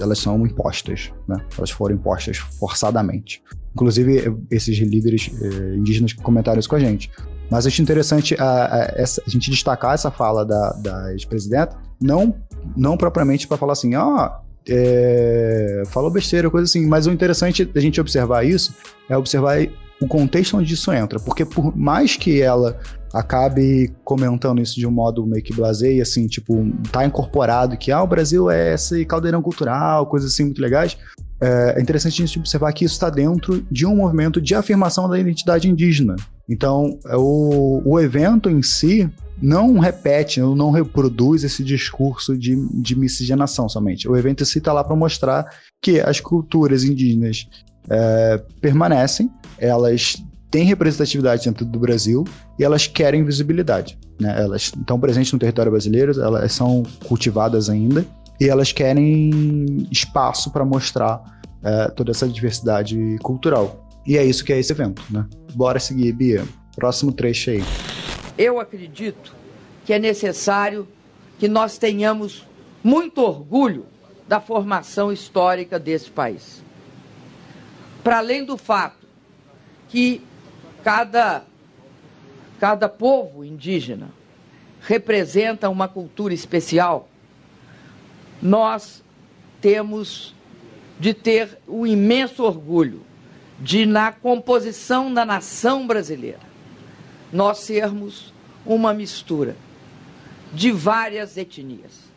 elas são impostas, né? Elas foram impostas forçadamente. Inclusive, esses líderes é, indígenas comentaram isso com a gente. Mas acho interessante a, essa, a gente destacar essa fala da, da ex-presidenta, não, não propriamente para falar assim, ah, é, falou besteira, coisa assim, mas o interessante da gente observar isso é observar o contexto onde isso entra. Porque por mais que ela acabe comentando isso de um modo meio que blasé, assim, tipo, tá incorporado que ah, o Brasil é esse caldeirão cultural, coisas assim muito legais. É, é interessante a gente observar que isso está dentro de um movimento de afirmação da identidade indígena. Então, é o, o evento em si não repete, não reproduz esse discurso de, de miscigenação somente. O evento está lá para mostrar que as culturas indígenas é, permanecem, elas têm representatividade dentro do Brasil e elas querem visibilidade. Né? Elas estão presentes no território brasileiro, elas são cultivadas ainda e elas querem espaço para mostrar é, toda essa diversidade cultural. E é isso que é esse evento. Né? Bora seguir, Bia. Próximo trecho aí. Eu acredito que é necessário que nós tenhamos muito orgulho da formação histórica desse país. Para além do fato que cada, cada povo indígena representa uma cultura especial, nós temos de ter o imenso orgulho de, na composição da nação brasileira, nós sermos uma mistura de várias etnias.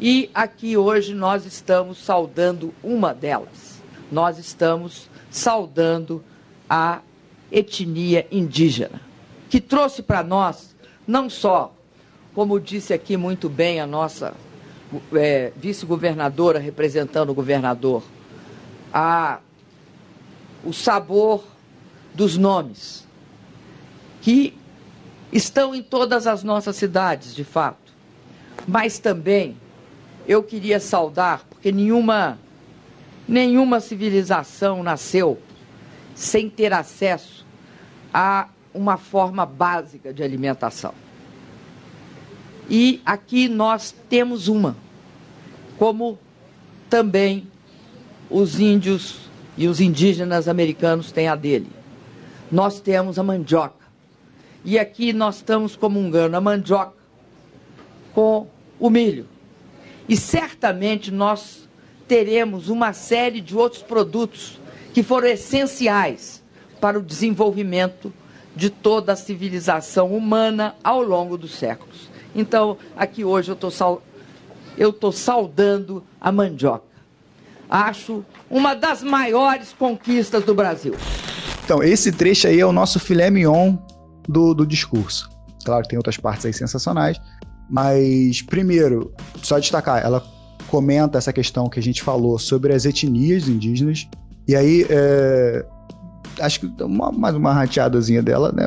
E aqui hoje nós estamos saudando uma delas. Nós estamos saudando a etnia indígena, que trouxe para nós não só, como disse aqui muito bem a nossa é, vice-governadora representando o governador, a, o sabor dos nomes, que estão em todas as nossas cidades, de fato. Mas também eu queria saudar, porque nenhuma, nenhuma civilização nasceu sem ter acesso a uma forma básica de alimentação. E aqui nós temos uma, como também os índios e os indígenas americanos têm a dele. Nós temos a mandioca, E aqui nós estamos comungando a mandioca com o milho. E certamente nós teremos uma série de outros produtos que foram essenciais para o desenvolvimento de toda a civilização humana ao longo dos séculos. Então, aqui hoje eu estou sal... saudando a mandioca. Acho uma das maiores conquistas do Brasil. Então, esse trecho aí é o nosso filé mignon do, do discurso. Claro que tem outras partes aí sensacionais, mas, primeiro, só destacar, ela comenta essa questão que a gente falou sobre as etnias indígenas, e aí, é, acho que uma, mais uma rateadazinha dela, né?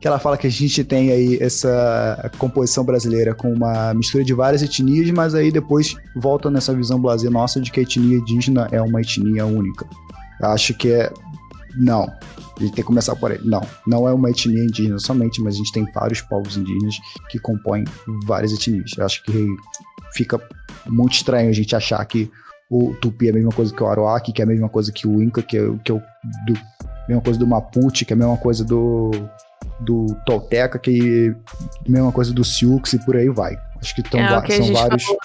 Que ela fala que a gente tem aí essa composição brasileira com uma mistura de várias etnias, mas aí depois volta nessa visão blazer nossa de que a etnia indígena é uma etnia única. Acho que é. Não. A gente tem que começar por aí. Não, não é uma etnia indígena somente, mas a gente tem vários povos indígenas que compõem várias etnias. Eu acho que fica muito estranho a gente achar que o Tupi é a mesma coisa que o Aroaki, que é a mesma coisa que o Inca, que é, que é o do, a mesma coisa do Mapuche, que é a mesma coisa do, do Tolteca, que é a mesma coisa do Sioux e por aí vai. Acho que, tão, é, que são vários. Falou,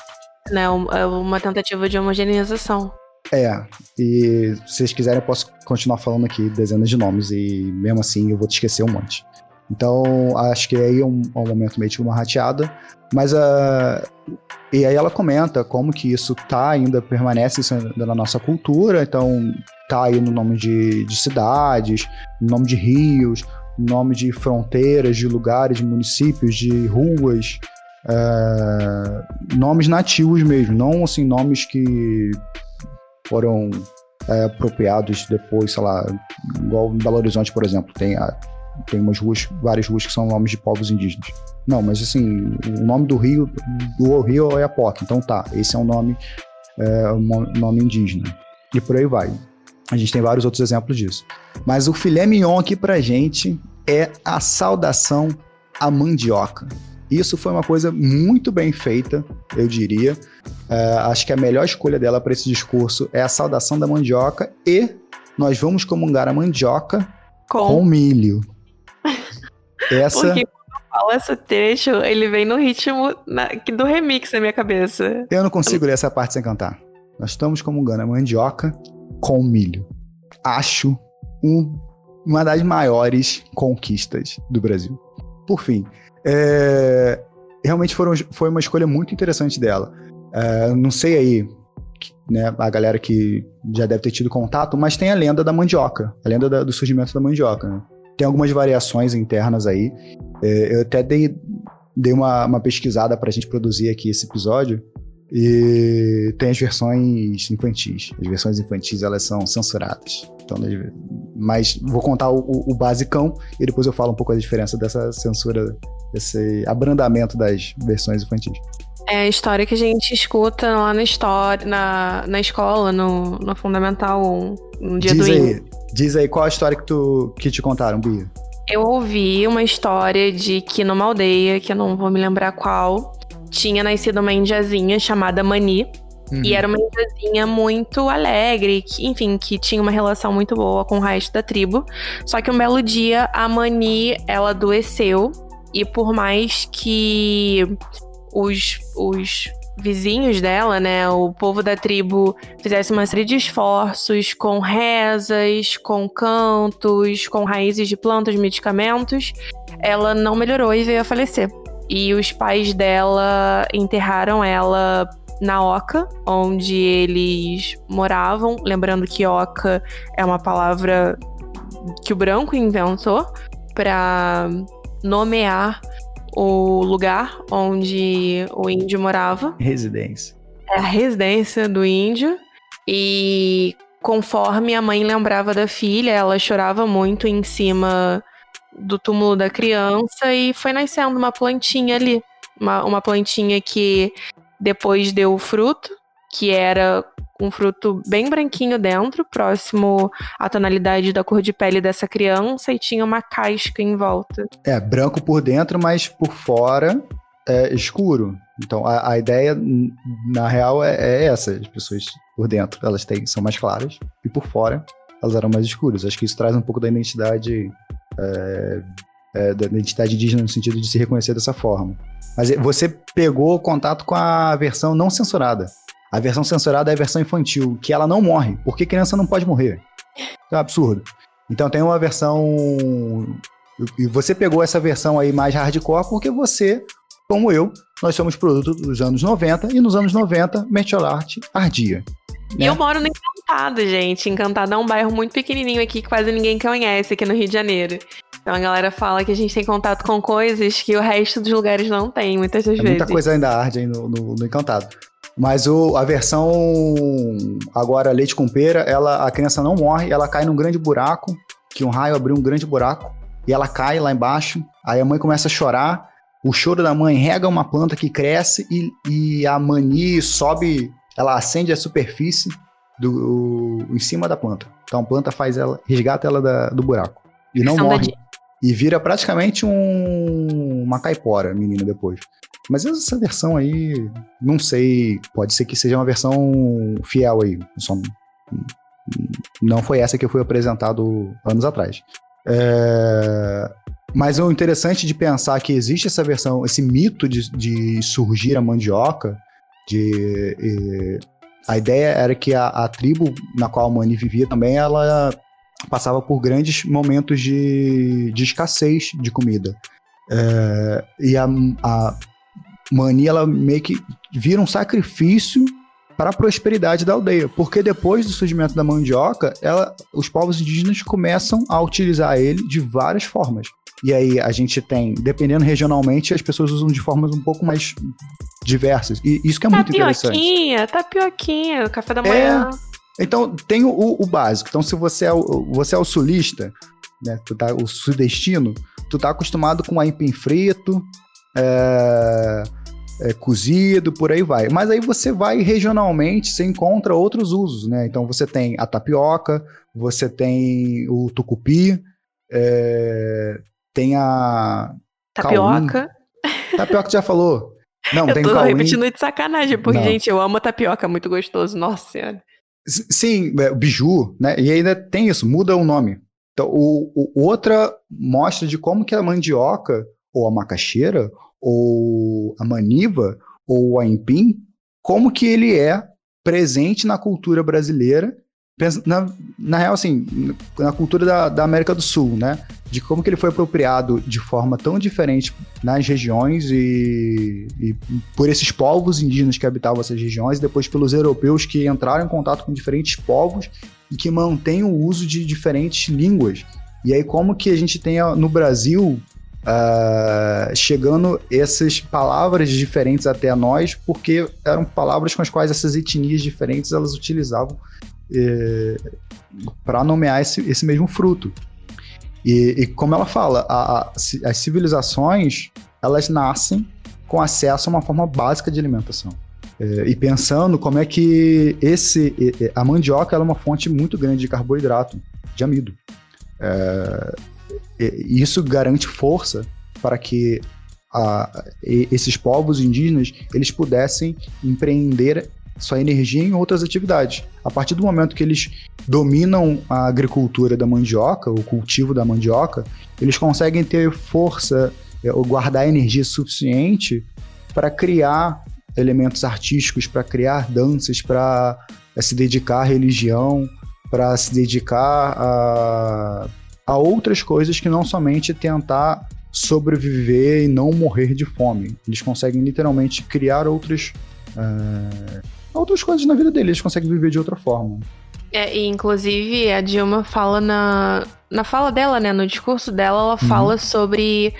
né, é uma tentativa de homogeneização. É, e se vocês quiserem eu posso continuar falando aqui dezenas de nomes e mesmo assim eu vou te esquecer um monte. Então, acho que aí é um, é um momento meio de uma rateada. Mas a. Uh, e aí ela comenta como que isso tá ainda, permanece na nossa cultura, então tá aí no nome de, de cidades, no nome de rios, no nome de fronteiras, de lugares, de municípios, de ruas, uh, nomes nativos mesmo, não assim, nomes que foram é, apropriados depois, sei lá, igual em Belo Horizonte, por exemplo, tem a tem umas ruas, várias ruas que são nomes de povos indígenas. Não, mas assim, o nome do rio, do rio é Oiapoque, então tá, esse é um nome, é, um nome indígena. E por aí vai. A gente tem vários outros exemplos disso. Mas o filé mignon aqui pra gente é a saudação à mandioca. Isso foi uma coisa muito bem feita, eu diria. É, acho que a melhor escolha dela para esse discurso é a saudação da mandioca e nós vamos comungar a mandioca com, com milho. Essa. Porque quando eu falo esse trecho, ele vem no ritmo na, do remix na minha cabeça. Eu não consigo ler essa parte sem cantar. Nós estamos comungando a mandioca com milho. Acho um, uma das maiores conquistas do Brasil. Por fim, é, realmente foram, foi uma escolha muito interessante dela. É, não sei aí, né, a galera que já deve ter tido contato, mas tem a lenda da mandioca, a lenda da, do surgimento da mandioca. Né? Tem algumas variações internas aí. É, eu até dei, dei uma, uma pesquisada para a gente produzir aqui esse episódio. E tem as versões infantis. As versões infantis elas são censuradas. Então, mas vou contar o, o, o basicão e depois eu falo um pouco a diferença dessa censura, desse abrandamento das versões infantis. É a história que a gente escuta lá na história, na, na escola, no, no Fundamental 1, no dia diz do aí, Diz aí, qual a história que, tu, que te contaram, Bia? Eu ouvi uma história de que numa aldeia, que eu não vou me lembrar qual, tinha nascido uma indiazinha chamada Mani. Uhum. E era uma indiazinha muito alegre, que, enfim, que tinha uma relação muito boa com o resto da tribo. Só que um belo dia, a Mani, ela adoeceu. E por mais que os, os vizinhos dela, né, o povo da tribo fizesse uma série de esforços com rezas, com cantos, com raízes de plantas, medicamentos, ela não melhorou e veio a falecer. E os pais dela enterraram ela na Oca, onde eles moravam. Lembrando que Oca é uma palavra que o branco inventou para nomear o lugar onde o índio morava. Residência. É a residência do índio. E conforme a mãe lembrava da filha, ela chorava muito em cima do túmulo da criança e foi nascendo uma plantinha ali. Uma, uma plantinha que depois deu fruto, que era um fruto bem branquinho dentro, próximo à tonalidade da cor de pele dessa criança, e tinha uma casca em volta. É, branco por dentro, mas por fora é escuro. Então a, a ideia, na real, é, é, essa: as pessoas por dentro elas têm, são mais claras, e por fora elas eram mais escuras. Acho que isso traz um pouco da identidade é, é, da identidade indígena no sentido de se reconhecer dessa forma. Mas você pegou contato com a versão não censurada. A versão censurada é a versão infantil, que ela não morre, porque criança não pode morrer. É um absurdo. Então tem uma versão. E você pegou essa versão aí mais hardcore porque você, como eu, nós somos produto dos anos 90 e nos anos 90 Metal Art ardia. E né? eu moro no Encantado, gente. Encantado é um bairro muito pequenininho aqui que quase ninguém conhece aqui no Rio de Janeiro. Então a galera fala que a gente tem contato com coisas que o resto dos lugares não tem, muitas das é vezes. Muita coisa ainda arde aí no, no, no Encantado. Mas o, a versão agora leite com pera, ela, a criança não morre, ela cai num grande buraco, que um raio abriu um grande buraco, e ela cai lá embaixo, aí a mãe começa a chorar, o choro da mãe rega uma planta que cresce e, e a mani sobe, ela acende a superfície do, em cima da planta. Então a planta faz ela, resgata ela da, do buraco. E não morre. E vira praticamente um, uma caipora, menina, depois. Mas essa versão aí, não sei, pode ser que seja uma versão fiel aí. Só, não foi essa que foi apresentado anos atrás. É, mas o interessante de pensar que existe essa versão, esse mito de, de surgir a mandioca, de, a ideia era que a, a, tribo na qual a Mani vivia também, ela passava por grandes momentos de, de escassez de comida. É, e a, a Mani, ela meio que vira um sacrifício para a prosperidade da aldeia, porque depois do surgimento da mandioca, ela, os povos indígenas começam a utilizar ele de várias formas. E aí a gente tem, dependendo regionalmente, as pessoas usam de formas um pouco mais diversas. E isso que é muito interessante. Tapioquinha, tapioquinha, café da manhã. É, então tem o, o, básico. Então se você é o, você é o sulista, né, tu tá, o sudestino, tu tá acostumado com aipim frito, é, é, cozido, por aí vai. Mas aí você vai regionalmente, você encontra outros usos, né? Então você tem a tapioca, você tem o tucupi, é, tem a... Tapioca. Cauim. Tapioca já falou. Não, eu tem tô cauim. repetindo de sacanagem, porque, Não. gente, eu amo tapioca, é muito gostoso, nossa senhora. Sim, é, biju, né? E ainda tem isso, muda o nome. Então, o, o, outra mostra de como que a mandioca, ou a macaxeira, ou a maniva, ou a empim, como que ele é presente na cultura brasileira, na, na real, assim, na cultura da, da, América do Sul, né? De como que ele foi apropriado de forma tão diferente nas regiões e, e por esses povos indígenas que habitavam essas regiões, e depois pelos europeus que entraram em contato com diferentes povos e que mantêm o uso de diferentes línguas. E aí, como que a gente tem no Brasil uh, chegando essas palavras diferentes até nós, porque eram palavras com as quais essas etnias diferentes elas utilizavam eh, para nomear esse, esse mesmo fruto. E, e como ela fala, a, a, as civilizações elas nascem com acesso a uma forma básica de alimentação. É, e pensando como é que esse a mandioca é uma fonte muito grande de carboidrato, de amido. É, isso garante força para que a, esses povos indígenas eles pudessem empreender sua energia em outras atividades. A partir do momento que eles dominam a agricultura da mandioca, o cultivo da mandioca, eles conseguem ter força é, ou guardar energia suficiente para criar elementos artísticos, para criar danças, para é, se dedicar à religião, para se dedicar a a outras coisas que não somente tentar sobreviver e não morrer de fome. Eles conseguem literalmente criar outras, uh, outras coisas na vida deles, eles conseguem viver de outra forma. É, e inclusive a Dilma fala na, na fala dela, né, no discurso dela, ela uhum. fala sobre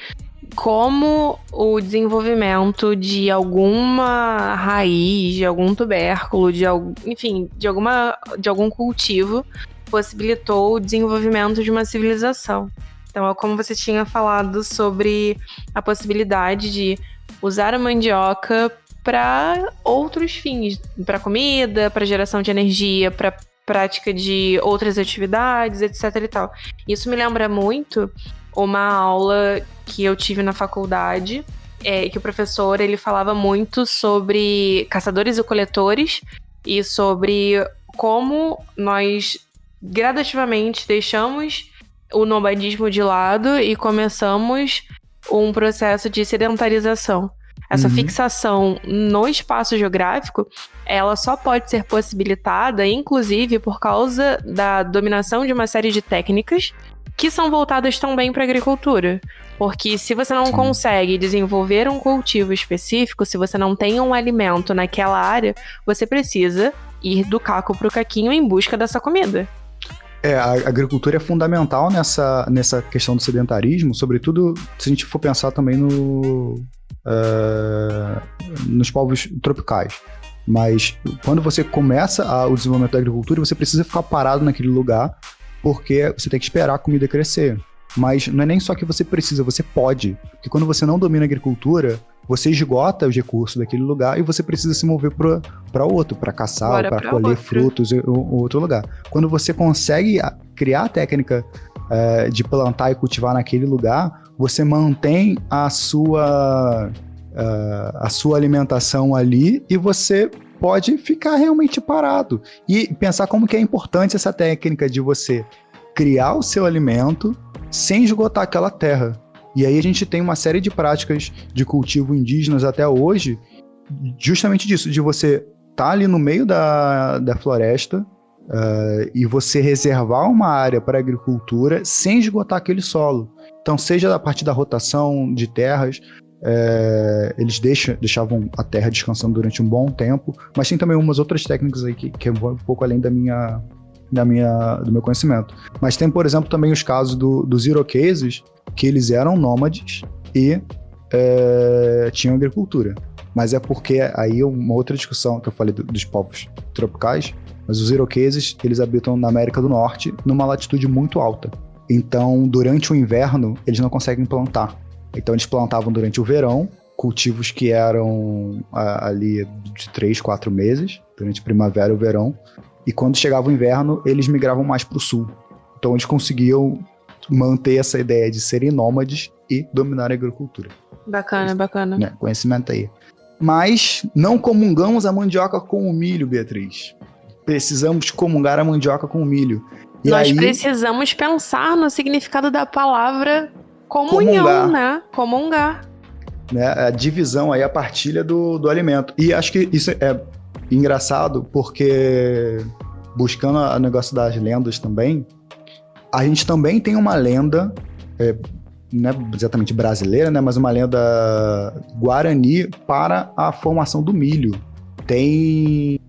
como o desenvolvimento de alguma raiz, de algum tubérculo, de enfim, de alguma de algum cultivo possibilitou o desenvolvimento de uma civilização. Então, é como você tinha falado sobre a possibilidade de usar a mandioca para outros fins, para comida, para geração de energia, para prática de outras atividades, etc e tal. Isso me lembra muito uma aula que eu tive na faculdade, é, que o professor ele falava muito sobre caçadores e coletores e sobre como nós gradativamente deixamos o nomadismo de lado e começamos um processo de sedentarização. Essa uhum. fixação no espaço geográfico, ela só pode ser possibilitada, inclusive, por causa da dominação de uma série de técnicas que são voltadas também para a agricultura. Porque se você não Sim. consegue desenvolver um cultivo específico, se você não tem um alimento naquela área, você precisa ir do caco para o caquinho em busca dessa comida. É, a agricultura é fundamental nessa, nessa questão do sedentarismo, sobretudo se a gente for pensar também no, uh, nos povos tropicais. Mas quando você começa a, o desenvolvimento da agricultura, você precisa ficar parado naquele lugar, porque você tem que esperar a comida crescer. Mas não é nem só que você precisa, você pode. Porque quando você não domina a agricultura, você esgota os recursos daquele lugar e você precisa se mover para outro, para caçar, para colher outro. frutos em outro lugar. Quando você consegue criar a técnica é, de plantar e cultivar naquele lugar, você mantém a sua, uh, a sua alimentação ali e você pode ficar realmente parado. E pensar como que é importante essa técnica de você criar o seu alimento sem esgotar aquela terra. E aí a gente tem uma série de práticas de cultivo indígenas até hoje, justamente disso, de você estar tá ali no meio da, da floresta uh, e você reservar uma área para agricultura sem esgotar aquele solo. Então, seja a partir da rotação de terras, é, eles deixam, deixavam a terra descansando durante um bom tempo, mas tem também umas outras técnicas aí que, que vão um pouco além da minha, da minha, do meu conhecimento. Mas tem, por exemplo, também os casos do, dos iroqueses, que eles eram nômades e é, tinham agricultura. Mas é porque aí uma outra discussão que eu falei do, dos povos tropicais, mas os iroqueses, eles habitam na América do Norte numa latitude muito alta. Então, durante o inverno, eles não conseguem plantar. Então, eles plantavam durante o verão cultivos que eram ali de três, quatro meses, durante a primavera e verão. E quando chegava o inverno, eles migravam mais para o sul. Então, eles conseguiam manter essa ideia de serem nômades e dominar a agricultura. Bacana, bacana. Né? Conhecimento aí. Mas não comungamos a mandioca com o milho, Beatriz. Precisamos comungar a mandioca com o milho. E Nós aí, precisamos pensar no significado da palavra comunhão, comungar. né? Comungar. Né? A divisão aí, a partilha do, do alimento. E acho que isso é engraçado porque, buscando o negócio das lendas também, a gente também tem uma lenda, é, não é exatamente brasileira, né, mas uma lenda guarani para a formação do milho. Tem.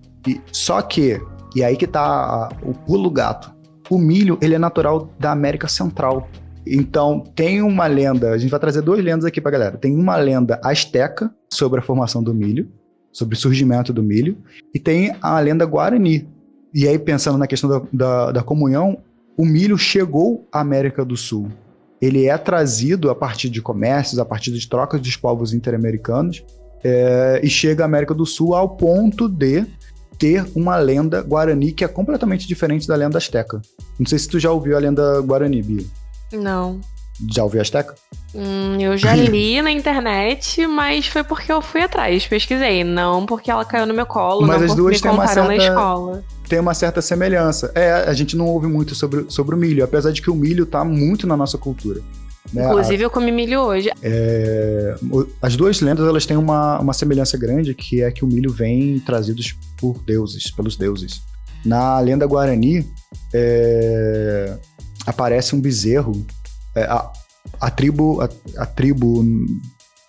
Só que, e aí que tá o pulo gato. O milho, ele é natural da América Central. Então, tem uma lenda, a gente vai trazer duas lendas aqui pra galera. Tem uma lenda asteca sobre a formação do milho, sobre o surgimento do milho, e tem a lenda guarani. E aí, pensando na questão da, da, da comunhão, o milho chegou à América do Sul. Ele é trazido a partir de comércios, a partir de trocas dos povos interamericanos, é, e chega à América do Sul ao ponto de ter uma lenda guarani que é completamente diferente da lenda asteca. Não sei se tu já ouviu a lenda guarani, Bia. Não. Já ouviu Azteca? Hum, eu já li na internet, mas foi porque eu fui atrás, pesquisei. Não porque ela caiu no meu colo, mas as duas têm uma certa... na escola. Tem uma certa semelhança. É, a gente não ouve muito sobre, sobre o milho, apesar de que o milho tá muito na nossa cultura. Né? Inclusive, a, eu comi milho hoje. É, as duas lendas elas têm uma, uma semelhança grande, que é que o milho vem trazidos por deuses, pelos deuses. Na lenda guarani, é, aparece um bezerro. É, a, a, tribo, a, a tribo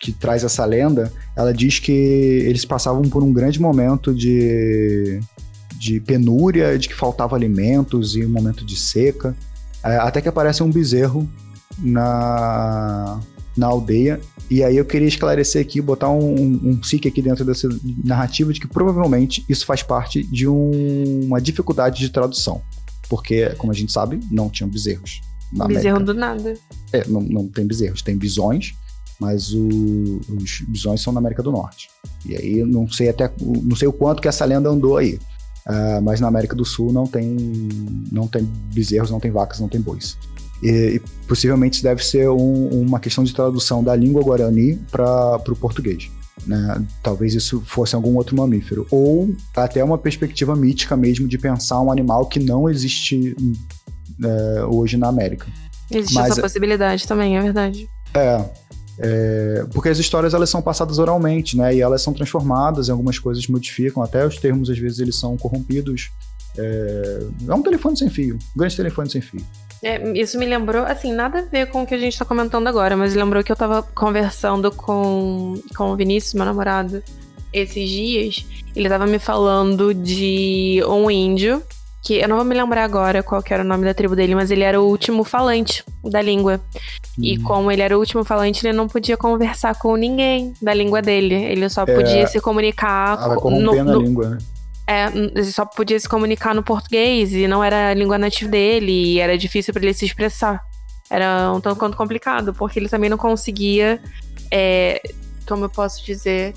que traz essa lenda, ela diz que eles passavam por um grande momento de, de penúria, de que faltava alimentos e um momento de seca, é, até que aparece um bezerro na, na aldeia. E aí eu queria esclarecer aqui, botar um, um, um aqui dentro dessa narrativa de que provavelmente isso faz parte de um, uma dificuldade de tradução. Porque, como a gente sabe, não tinham bezerros. Na Bezerro América. do nada. É, não, não tem bezerros, tem bisões, mas o, os bisões são na América do Norte. E aí não sei até não sei o quanto que essa lenda andou aí. Uh, mas na América do Sul não tem não tem bezerros, não tem vacas, não tem bois. E, e possivelmente isso deve ser um, uma questão de tradução da língua guarani para o português. Né? Talvez isso fosse algum outro mamífero. Ou até uma perspectiva mítica mesmo de pensar um animal que não existe é, hoje na América. Existe Mas, essa possibilidade também, é verdade. É, é, porque as histórias elas são passadas oralmente, né? E elas são transformadas, em algumas coisas modificam, até os termos às vezes eles são corrompidos. É, é um telefone sem fio, um grande telefone sem fio. É, isso me lembrou, assim, nada a ver com o que a gente tá comentando agora, mas lembrou que eu tava conversando com, com o Vinícius, meu namorado, esses dias. Ele tava me falando de um índio que eu não vou me lembrar agora qual era o nome da tribo dele, mas ele era o último falante da língua. Uhum. E como ele era o último falante, ele não podia conversar com ninguém da língua dele. Ele só é, podia se comunicar no, no, língua, né? É, ele só podia se comunicar no português e não era a língua nativa dele e era difícil para ele se expressar. Era um tanto quanto complicado, porque ele também não conseguia, é, como eu posso dizer,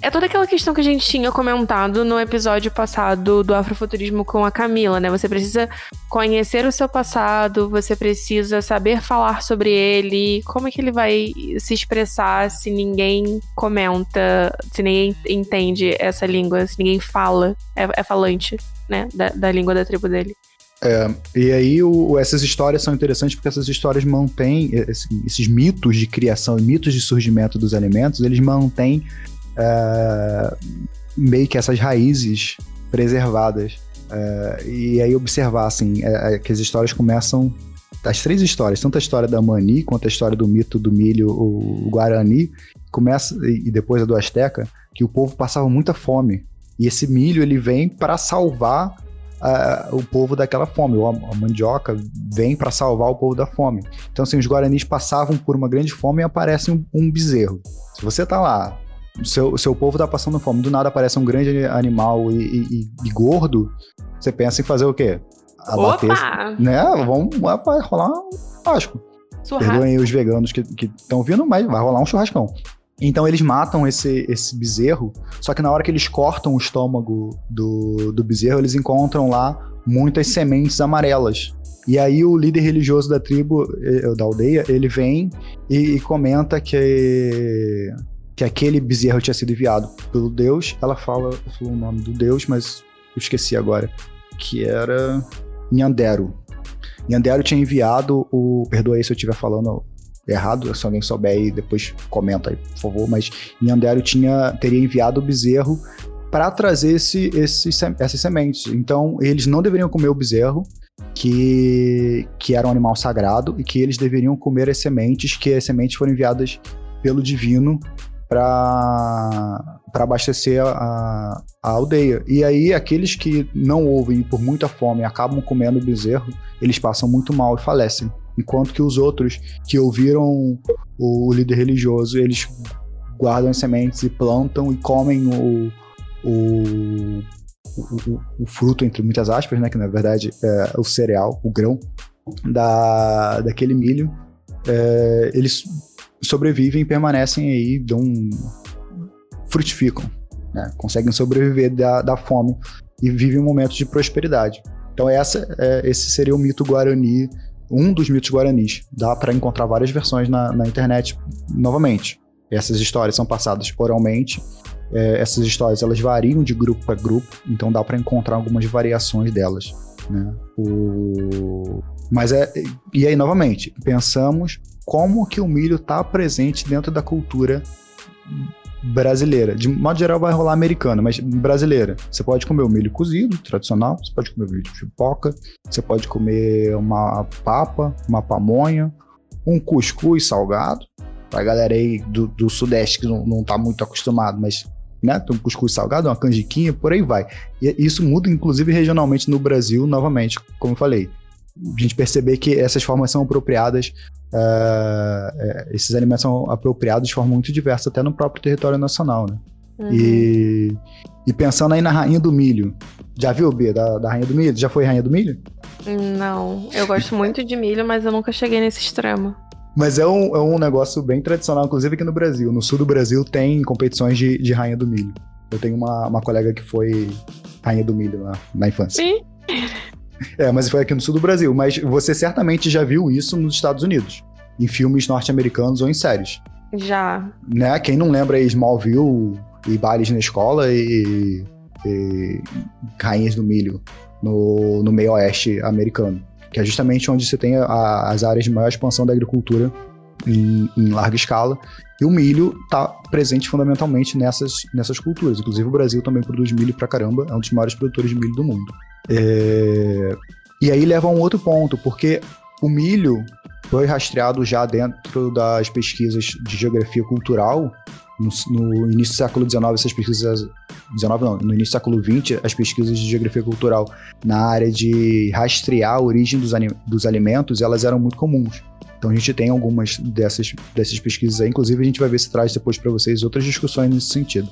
é toda aquela questão que a gente tinha comentado no episódio passado do afrofuturismo com a Camila, né? Você precisa conhecer o seu passado, você precisa saber falar sobre ele, como é que ele vai se expressar se ninguém comenta, se ninguém entende essa língua, se ninguém fala, é, é falante, né, da, da língua da tribo dele. É, e aí o, essas histórias são interessantes porque essas histórias mantêm esses, esses mitos de criação e mitos de surgimento dos alimentos, eles mantêm é, meio que essas raízes preservadas. É, e aí observar, assim, é, é, que as histórias começam. As três histórias, tanto a história da Mani quanto a história do mito do milho, o, o Guarani, começa, e depois a do Azteca, que o povo passava muita fome. E esse milho ele vem para salvar uh, o povo daquela fome. A, a mandioca vem para salvar o povo da fome. Então, assim, os guaranis passavam por uma grande fome e aparece um, um bezerro. Se você tá lá seu, seu povo tá passando fome, do nada aparece um grande animal e, e, e gordo, você pensa em fazer o quê? Abater, Opa! né? Vamos, vai rolar um churrasco. Perdoem os veganos que estão vindo, mas vai rolar um churrascão. Então eles matam esse, esse bezerro, só que na hora que eles cortam o estômago do, do bezerro, eles encontram lá muitas sementes amarelas. E aí o líder religioso da tribo, eh, da aldeia, ele vem e, e comenta que que aquele bezerro tinha sido enviado pelo Deus. Ela fala, o nome do Deus, mas eu esqueci agora, que era Nhandero. Nhandero tinha enviado o. Perdoa aí se eu estiver falando errado, se alguém souber aí, depois comenta aí, por favor. Mas Nhandero tinha, teria enviado o bezerro para trazer esse, esse, essas sementes. Então, eles não deveriam comer o bezerro, que, que era um animal sagrado, e que eles deveriam comer as sementes, que as sementes foram enviadas pelo divino para abastecer a, a, aldeia. E aí, aqueles que não ouvem por muita fome acabam comendo o bezerro, eles passam muito mal e falecem. Enquanto que os outros que ouviram o, líder religioso, eles guardam as sementes e plantam e comem o, o, o, o fruto, entre muitas aspas, né, que na verdade é o cereal, o grão da, daquele milho. É, eles sobrevivem permanecem aí, dão, frutificam, né? conseguem sobreviver da, da fome e vivem um momento de prosperidade. Então essa, é, esse seria o mito guarani, um dos mitos guaranis. Dá para encontrar várias versões na, na internet, novamente. Essas histórias são passadas oralmente. É, essas histórias elas variam de grupo para grupo, então dá para encontrar algumas variações delas. Né? O... Mas é. E aí, novamente, pensamos como que o milho está presente dentro da cultura brasileira. De modo geral vai rolar americana, mas brasileira. Você pode comer o milho cozido, tradicional, você pode comer o milho de pipoca, você pode comer uma papa, uma pamonha, um cuscuz salgado. Pra galera aí do, do sudeste que não, não tá muito acostumado, mas né? Um cuscuz salgado, uma canjiquinha, por aí vai. E isso muda, inclusive, regionalmente no Brasil, novamente, como eu falei a gente perceber que essas formas são apropriadas, uh, esses alimentos são apropriados de forma muito diversa, até no próprio território nacional, né? Uhum. E, e pensando aí na Rainha do Milho, já viu, Bia, da, da Rainha do Milho? Já foi Rainha do Milho? Não, eu gosto muito de milho, mas eu nunca cheguei nesse extremo. Mas é um, é um negócio bem tradicional, inclusive aqui no Brasil. No sul do Brasil tem competições de, de Rainha do Milho. Eu tenho uma, uma colega que foi Rainha do Milho lá na infância. Sim. É, mas foi aqui no sul do Brasil. Mas você certamente já viu isso nos Estados Unidos, em filmes norte-americanos ou em séries. Já. Né? Quem não lembra aí Smallville e bailes na escola e, e Rainhas do Milho no, no meio oeste americano. que é justamente onde você tem a, as áreas de maior expansão da agricultura em, em larga escala. E o milho está presente fundamentalmente nessas, nessas culturas. Inclusive o Brasil também produz milho pra caramba, é um dos maiores produtores de milho do mundo. É... E aí leva a um outro ponto, porque o milho foi rastreado já dentro das pesquisas de geografia cultural. No, no início do século XIX, essas pesquisas. 19 não, no início do século XX, as pesquisas de geografia cultural na área de rastrear a origem dos, dos alimentos, elas eram muito comuns. Então a gente tem algumas dessas, dessas pesquisas aí, inclusive a gente vai ver se traz depois para vocês outras discussões nesse sentido.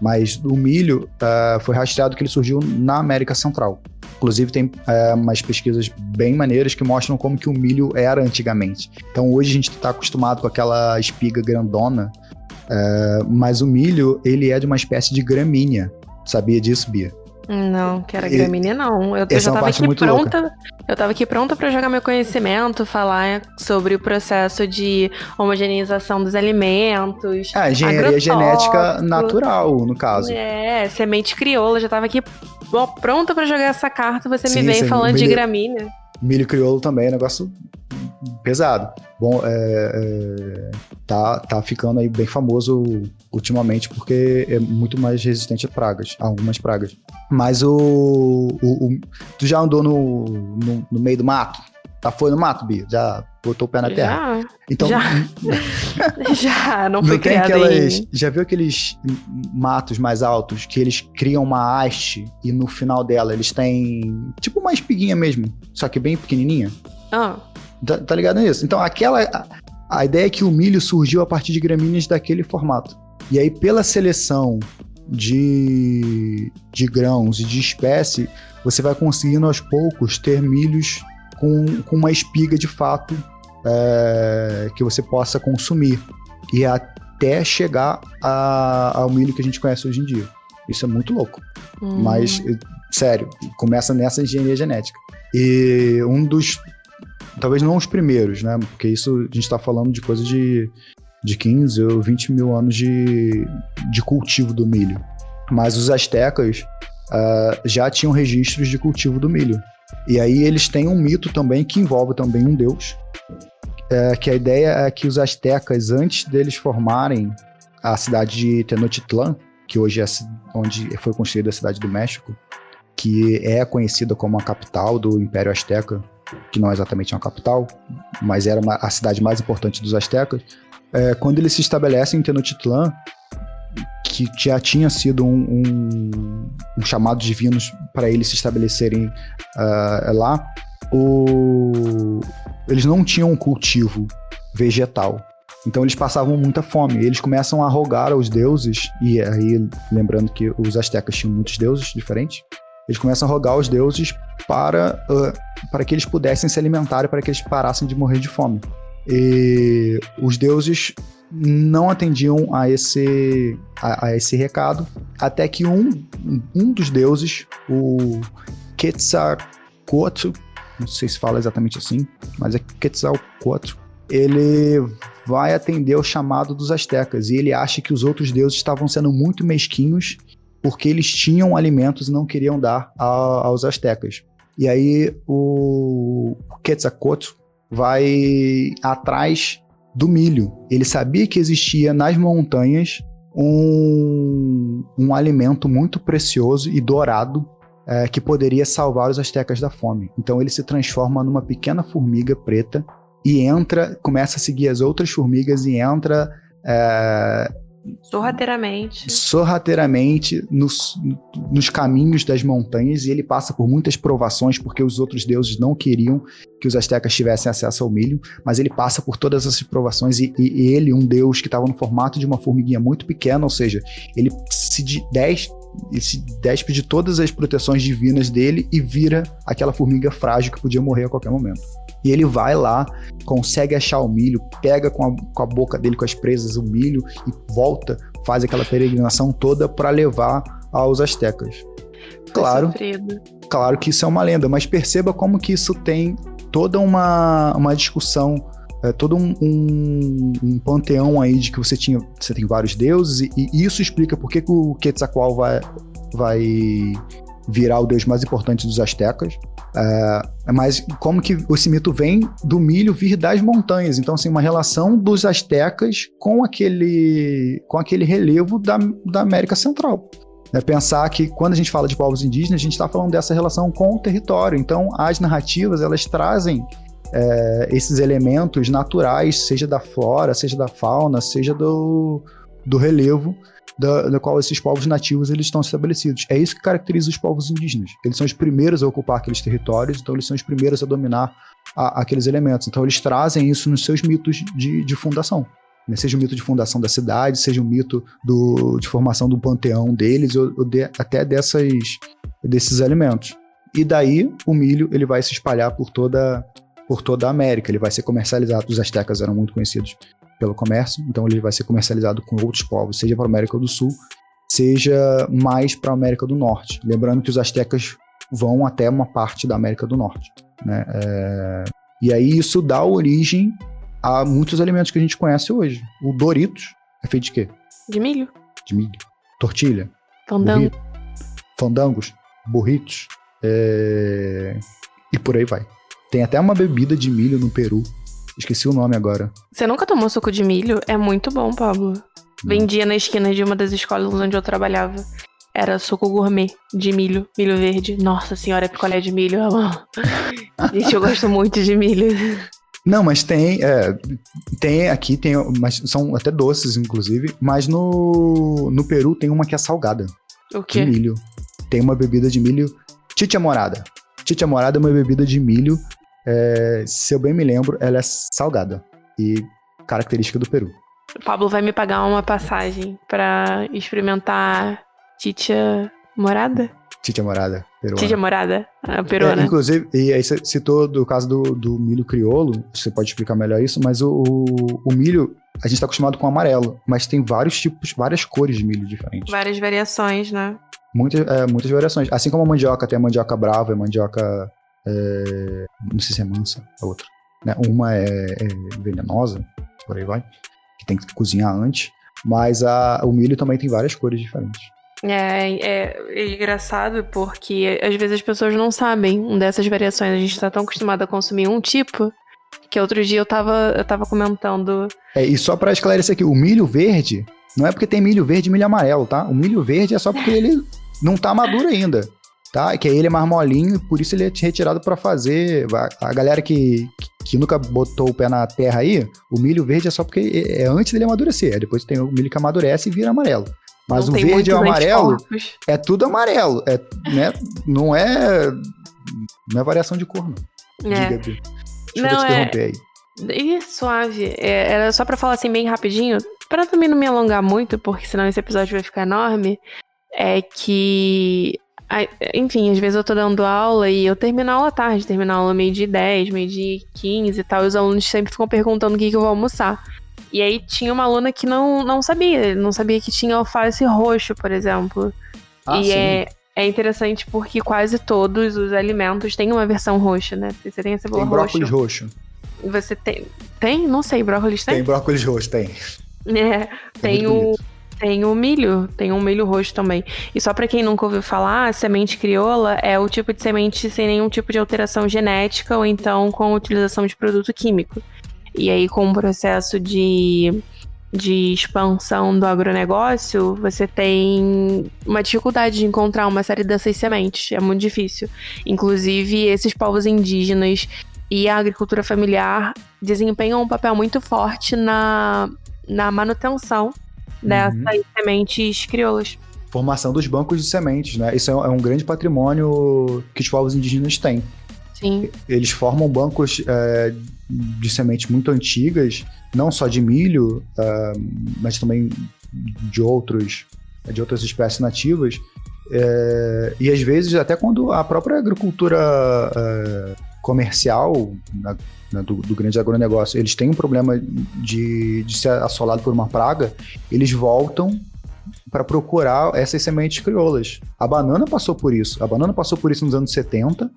Mas o milho uh, foi rastreado que ele surgiu na América Central. Inclusive tem uh, umas pesquisas bem maneiras que mostram como que o milho era antigamente. Então hoje a gente está acostumado com aquela espiga grandona, uh, mas o milho ele é de uma espécie de gramínea. Sabia disso, Bia? Não, que era gramínea não. Eu, eu já é tava aqui pronta. Louca. Eu tava aqui pronta para jogar meu conhecimento, falar sobre o processo de homogeneização dos alimentos. Ah, engenharia genética natural, no caso. É, semente crioula, já tava aqui pronta para jogar essa carta, você sim, me vem falando milho, de gramínea. Milho crioulo também é negócio pesado. Bom, é, é, tá, tá ficando aí bem famoso ultimamente porque é muito mais resistente a pragas, a algumas pragas. Mas o, o, o tu já andou no, no, no, meio do mato? Já foi no mato, Bia? Já botou o pé na terra? Já. Então, já. já, não foi não tem aquelas, em... Já viu aqueles matos mais altos que eles criam uma haste e no final dela eles têm tipo uma espiguinha mesmo, só que bem pequenininha? Ah. Tá, tá ligado nisso? Então, aquela. A, a ideia é que o milho surgiu a partir de gramíneas daquele formato. E aí, pela seleção de, de grãos e de espécie, você vai conseguindo aos poucos ter milhos com, com uma espiga de fato é, que você possa consumir. E até chegar a, ao milho que a gente conhece hoje em dia. Isso é muito louco. Hum. Mas, sério, começa nessa engenharia genética. E um dos Talvez não os primeiros, né? Porque isso a gente está falando de coisa de, de 15 ou 20 mil anos de, de cultivo do milho. Mas os astecas uh, já tinham registros de cultivo do milho. E aí eles têm um mito também que envolve também um deus, é, que a ideia é que os astecas, antes deles formarem a cidade de Tenochtitlan, que hoje é onde foi construída a cidade do México, que é conhecida como a capital do Império Azteca, que não é exatamente uma capital, mas era uma, a cidade mais importante dos astecas, é, quando eles se estabelecem em Tenochtitlan, que já tinha sido um, um, um chamado divino para eles se estabelecerem uh, lá, o... eles não tinham um cultivo vegetal. Então eles passavam muita fome. Eles começam a rogar aos deuses, e aí, lembrando que os astecas tinham muitos deuses diferentes, eles começam a rogar aos deuses para, uh, para que eles pudessem se alimentar e para que eles parassem de morrer de fome. E os deuses não atendiam a esse, a, a esse recado, até que um, um dos deuses, o Quetzalcoatl, não sei se fala exatamente assim, mas é Quetzalcoatl, ele vai atender ao chamado dos astecas e ele acha que os outros deuses estavam sendo muito mesquinhos porque eles tinham alimentos e não queriam dar a, aos astecas. E aí o Quetzalcoatl vai atrás do milho. Ele sabia que existia nas montanhas um, um alimento muito precioso e dourado é, que poderia salvar os astecas da fome. Então ele se transforma numa pequena formiga preta e entra, começa a seguir as outras formigas e entra. É, sorrateiramente. Sorrateiramente nos, nos caminhos das montanhas e ele passa por muitas provações porque os outros deuses não queriam que os astecas tivessem acesso ao milho, mas ele passa por todas essas provações e, e ele, um deus que estava no formato de uma formiguinha muito pequena, ou seja, ele se de 10 e se despe de todas as proteções divinas dele e vira aquela formiga frágil que podia morrer a qualquer momento. E ele vai lá, consegue achar o milho, pega com a, com a boca dele, com as presas, o milho e volta, faz aquela peregrinação toda para levar aos astecas. Claro, claro que isso é uma lenda, mas perceba como que isso tem toda uma, uma discussão é, todo um, um, um, panteão aí de que você tinha, você tem vários deuses e, e isso explica por que, que o Quetzalcoatl vai, vai virar o deus mais importante dos astecas. É, mas como que esse mito vem do milho vir das montanhas? Então, assim, uma relação dos astecas com aquele, com aquele relevo da, da América Central. É pensar que quando a gente fala de povos indígenas, a gente está falando dessa relação com o território. Então, as narrativas, elas trazem é, esses elementos naturais, seja da flora, seja da fauna, seja do, do relevo, da, qual esses povos nativos eles estão estabelecidos. É isso que caracteriza os povos indígenas. Eles são os primeiros a ocupar aqueles territórios, então eles são os primeiros a dominar a, aqueles elementos. Então eles trazem isso nos seus mitos de, de fundação. Né? Seja o mito de fundação da cidade, seja o mito do, de formação do panteão deles, ou, ou de, até dessas, desses alimentos. E daí o milho ele vai se espalhar por toda, por toda a América, ele vai ser comercializado. Os astecas eram muito conhecidos pelo comércio, então ele vai ser comercializado com outros povos, seja para a América do Sul, seja mais para a América do Norte. Lembrando que os astecas vão até uma parte da América do Norte. Né? É... E aí isso dá origem a muitos alimentos que a gente conhece hoje. O Doritos é feito de quê? De milho. De milho. Tortilha. Fandango. Burrito, fandangos. Burritos. É... E por aí vai. Tem até uma bebida de milho no Peru Esqueci o nome agora. Você nunca tomou suco de milho? É muito bom, Pablo. Vendia na esquina de uma das escolas onde eu trabalhava. Era suco gourmet de milho, milho verde. Nossa senhora, picolé de milho. Gente, eu gosto muito de milho. Não, mas tem, é, tem aqui, tem, mas são até doces, inclusive. Mas no, no Peru tem uma que é salgada. O quê? De milho. Tem uma bebida de milho, chicha morada. Chicha morada é uma bebida de milho é, se eu bem me lembro, ela é salgada e característica do Peru. O Pablo vai me pagar uma passagem para experimentar titia morada? Titia morada, peruana. Titia morada, a peruana. É, inclusive, e aí você citou do caso do, do milho criolo, você pode explicar melhor isso, mas o, o, o milho, a gente está acostumado com amarelo, mas tem vários tipos, várias cores de milho diferentes. Várias variações, né? Muitas, é, muitas variações. Assim como a mandioca tem a mandioca brava a mandioca é, não sei se é mansa, a outra. Né? Uma é, é, venenosa, por aí vai, que tem que cozinhar antes. Mas a, o milho também tem várias cores diferentes. É, é, é, engraçado porque às vezes as pessoas não sabem dessas variações. A gente está tão acostumado a consumir um tipo que outro dia eu tava, eu tava comentando. É, e só para esclarecer aqui, o milho verde não é porque tem milho verde e milho amarelo, tá? O milho verde é só porque ele não tá maduro ainda tá? Que aí ele é mais molinho e por isso ele é retirado para fazer. A galera que, que nunca botou o pé na terra aí, o milho verde é só porque é, é antes dele amadurecer. Aí depois tem o milho que amadurece e vira amarelo. Mas não o verde e o amarelo é tudo amarelo. É, né, não é. Não é variação de cor, não. É. Diga, Deixa não, eu te é... aí. Ih, suave. É, era só para falar assim bem rapidinho, para também não me alongar muito, porque senão esse episódio vai ficar enorme. É que enfim, às vezes eu tô dando aula e eu termino a aula tarde, termino a aula meio de 10, meio de 15 e tal, e os alunos sempre ficam perguntando o que, que eu vou almoçar. E aí tinha uma aluna que não, não sabia, não sabia que tinha alface roxo, por exemplo. Ah, e sim. é, é interessante porque quase todos os alimentos têm uma versão roxa, né? Você tem a cebola tem brócolis roxo. Você tem. Tem? Não sei, brócolis tem? Tem brócolis roxo, tem. É, é tem o. Bonito. Tem o milho, tem um milho roxo também. E só para quem nunca ouviu falar, semente crioula é o tipo de semente sem nenhum tipo de alteração genética ou então com utilização de produto químico. E aí, com o processo de, de expansão do agronegócio, você tem uma dificuldade de encontrar uma série dessas sementes. É muito difícil. Inclusive, esses povos indígenas e a agricultura familiar desempenham um papel muito forte na, na manutenção dessas uhum. sementes crioulas. Formação dos bancos de sementes, né? Isso é um é grande patrimônio que os povos indígenas têm. Sim. Eles formam bancos é, de sementes muito antigas, não só de milho, é, mas também de outros de outras espécies nativas. É, e às vezes, até quando a própria agricultura comercial na, do, do, grande agronegócio, eles têm um problema de, de ser assolado por uma praga, eles voltam para procurar essas sementes crioulas. A banana passou por isso. A banana passou por isso nos anos 70,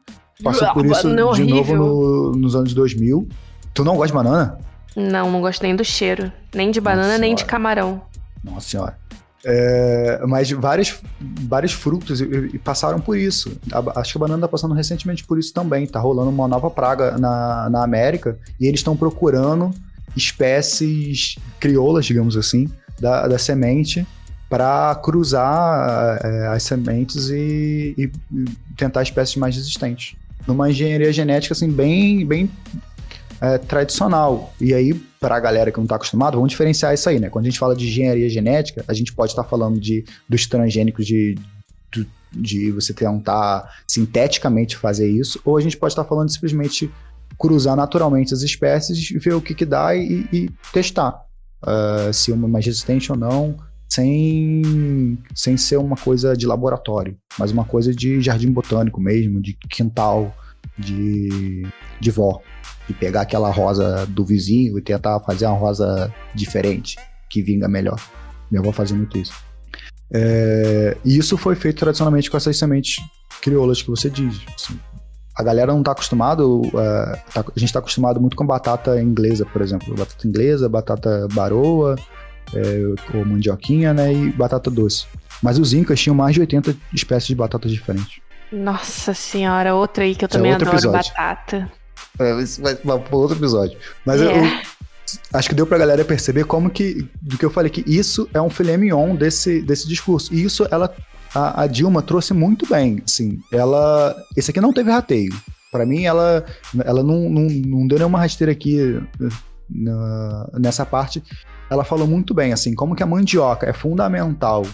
passou por isso de novo no, nos anos 2000. Tu não gosta de banana? Não, não gosto nem do cheiro. Nem de banana, Nossa nem senhora. de camarão. Nossa senhora. É, mas vários, vários frutos passaram por isso. Acho que a banana está passando recentemente por isso também. Está rolando uma nova praga na, na América e eles estão procurando espécies crioulas, digamos assim, da, da semente para cruzar é, as sementes e, e, tentar espécies mais resistentes. Numa engenharia genética assim bem, bem é, tradicional. E aí, para a galera que não está acostumada, vamos diferenciar isso aí, né? Quando a gente fala de engenharia genética, a gente pode estar tá falando de, dos transgênicos de, de, de você tentar sinteticamente fazer isso, ou a gente pode estar tá falando simplesmente cruzar naturalmente as espécies, ver o que, que dá e, e testar uh, se uma é mais resistente ou não, sem, sem ser uma coisa de laboratório, mas uma coisa de jardim botânico mesmo, de quintal, de, de vó e pegar aquela rosa do vizinho e tentar fazer uma rosa diferente, que vinga melhor. Minha avó fazia muito isso. É, e isso foi feito tradicionalmente com essas sementes crioulas que você diz. Assim. A galera não está acostumado, uh, tá, a gente está acostumado muito com batata inglesa, por exemplo. Batata inglesa, batata baroa, é, ou mandioquinha, né, e batata doce. Mas os incas tinham mais de 80 espécies de batatas diferentes. Nossa senhora, outra aí que eu é também é adoro, episódio. batata. É, isso vai para outro episódio. Mas é. eu, eu, acho que deu pra galera perceber como que, do que eu falei, que isso é um filé mignon desse, desse discurso. E isso ela, a, a Dilma trouxe muito bem, assim. Ela, esse aqui não teve rateio. Para mim, ela, ela não, não, não deu nenhuma rasteira aqui na, nessa parte. Ela falou muito bem, assim, como que a mandioca é fundamental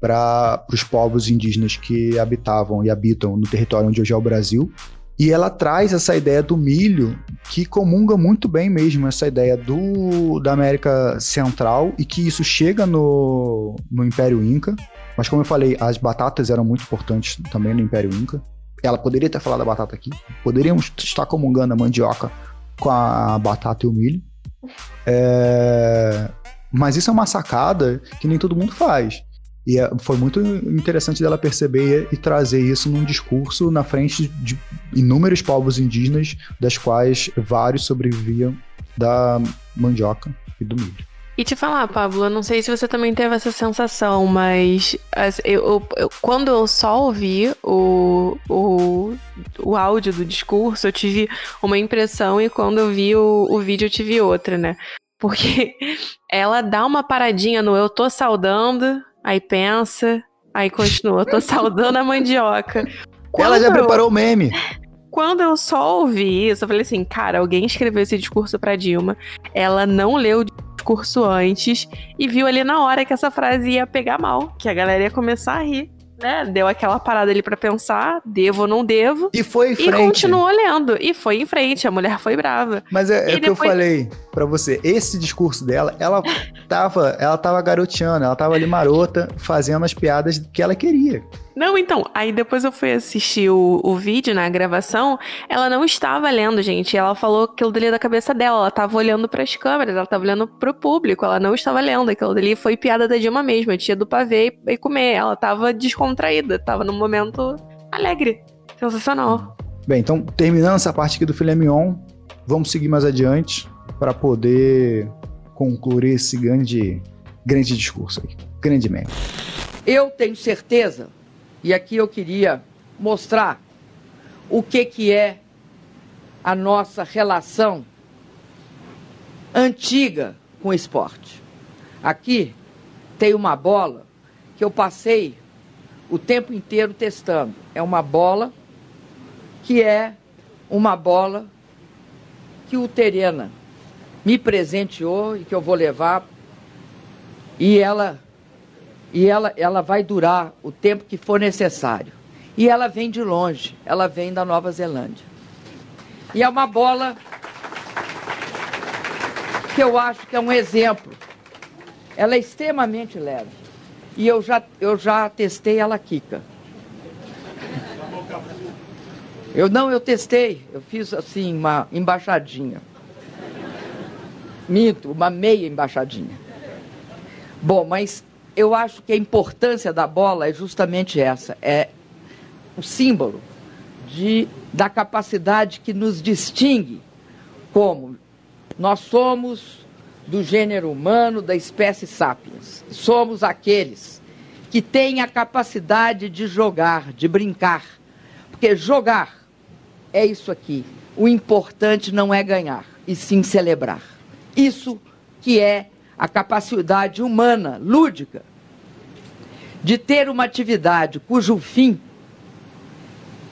para os povos indígenas que habitavam e habitam no território onde hoje é o Brasil. E ela traz essa ideia do milho que comunga muito bem mesmo essa ideia do, da América Central e que isso chega no, no Império Inca. Mas como eu falei, as batatas eram muito importantes também no Império Inca. Ela poderia ter falado da batata aqui. Poderíamos estar comungando a mandioca com a batata e o milho. É... Mas isso é uma sacada que nem todo mundo faz. E é, foi muito interessante dela perceber e trazer isso num discurso na frente de inúmeros povos indígenas, das quais vários sobreviviam da mandioca e do milho. E te falar, Pablo, eu não sei se você também teve essa sensação, mas eu, eu, quando eu só ouvi o, o, o áudio do discurso, eu tive uma impressão e quando eu vi o, o vídeo eu tive outra, né? Porque ela dá uma paradinha no eu tô saudando, Aí pensa, aí continua. Tô saudando a mandioca. Quando Ela já eu... preparou o meme. Quando eu só ouvi isso, eu falei assim, cara, alguém escreveu esse discurso pra Dilma, ela não leu o discurso antes e viu ali na hora que essa frase ia pegar mal, que a galera ia começar a rir né, deu aquela parada ali para pensar, devo ou não devo. E foi em frente. E continuou lendo. E foi em frente, a mulher foi brava. Mas é, é o depois... que eu falei para você, esse discurso dela, ela tava, ela tava garoteando, ela tava ali marota, fazendo as piadas que ela queria. Não, então, aí depois eu fui assistir o, o vídeo na gravação, ela não estava lendo, gente. Ela falou aquilo dali da cabeça dela, ela estava olhando para as câmeras, ela estava olhando pro público, ela não estava lendo. Aquilo dali foi piada da Dilma mesmo, tia do pavê e, e comer. Ela estava descontraída, estava num momento alegre. Sensacional. Bem, então, terminando essa parte aqui do filé mignon, vamos seguir mais adiante para poder concluir esse grande, grande discurso aí. Grande meme. Eu tenho certeza e aqui eu queria mostrar o que, que é a nossa relação antiga com o esporte. Aqui tem uma bola que eu passei o tempo inteiro testando. É uma bola que é uma bola que o Terena me presenteou e que eu vou levar. E ela e ela, ela vai durar o tempo que for necessário. E ela vem de longe, ela vem da Nova Zelândia. E é uma bola que eu acho que é um exemplo. Ela é extremamente leve. E eu já, eu já testei ela Kika. Eu não, eu testei. Eu fiz assim uma embaixadinha. Minto, uma meia embaixadinha. Bom, mas eu acho que a importância da bola é justamente essa, é o símbolo de, da capacidade que nos distingue como nós somos do gênero humano, da espécie sapiens. Somos aqueles que têm a capacidade de jogar, de brincar. Porque jogar é isso aqui. O importante não é ganhar, e sim celebrar. Isso que é a capacidade humana, lúdica, de ter uma atividade cujo fim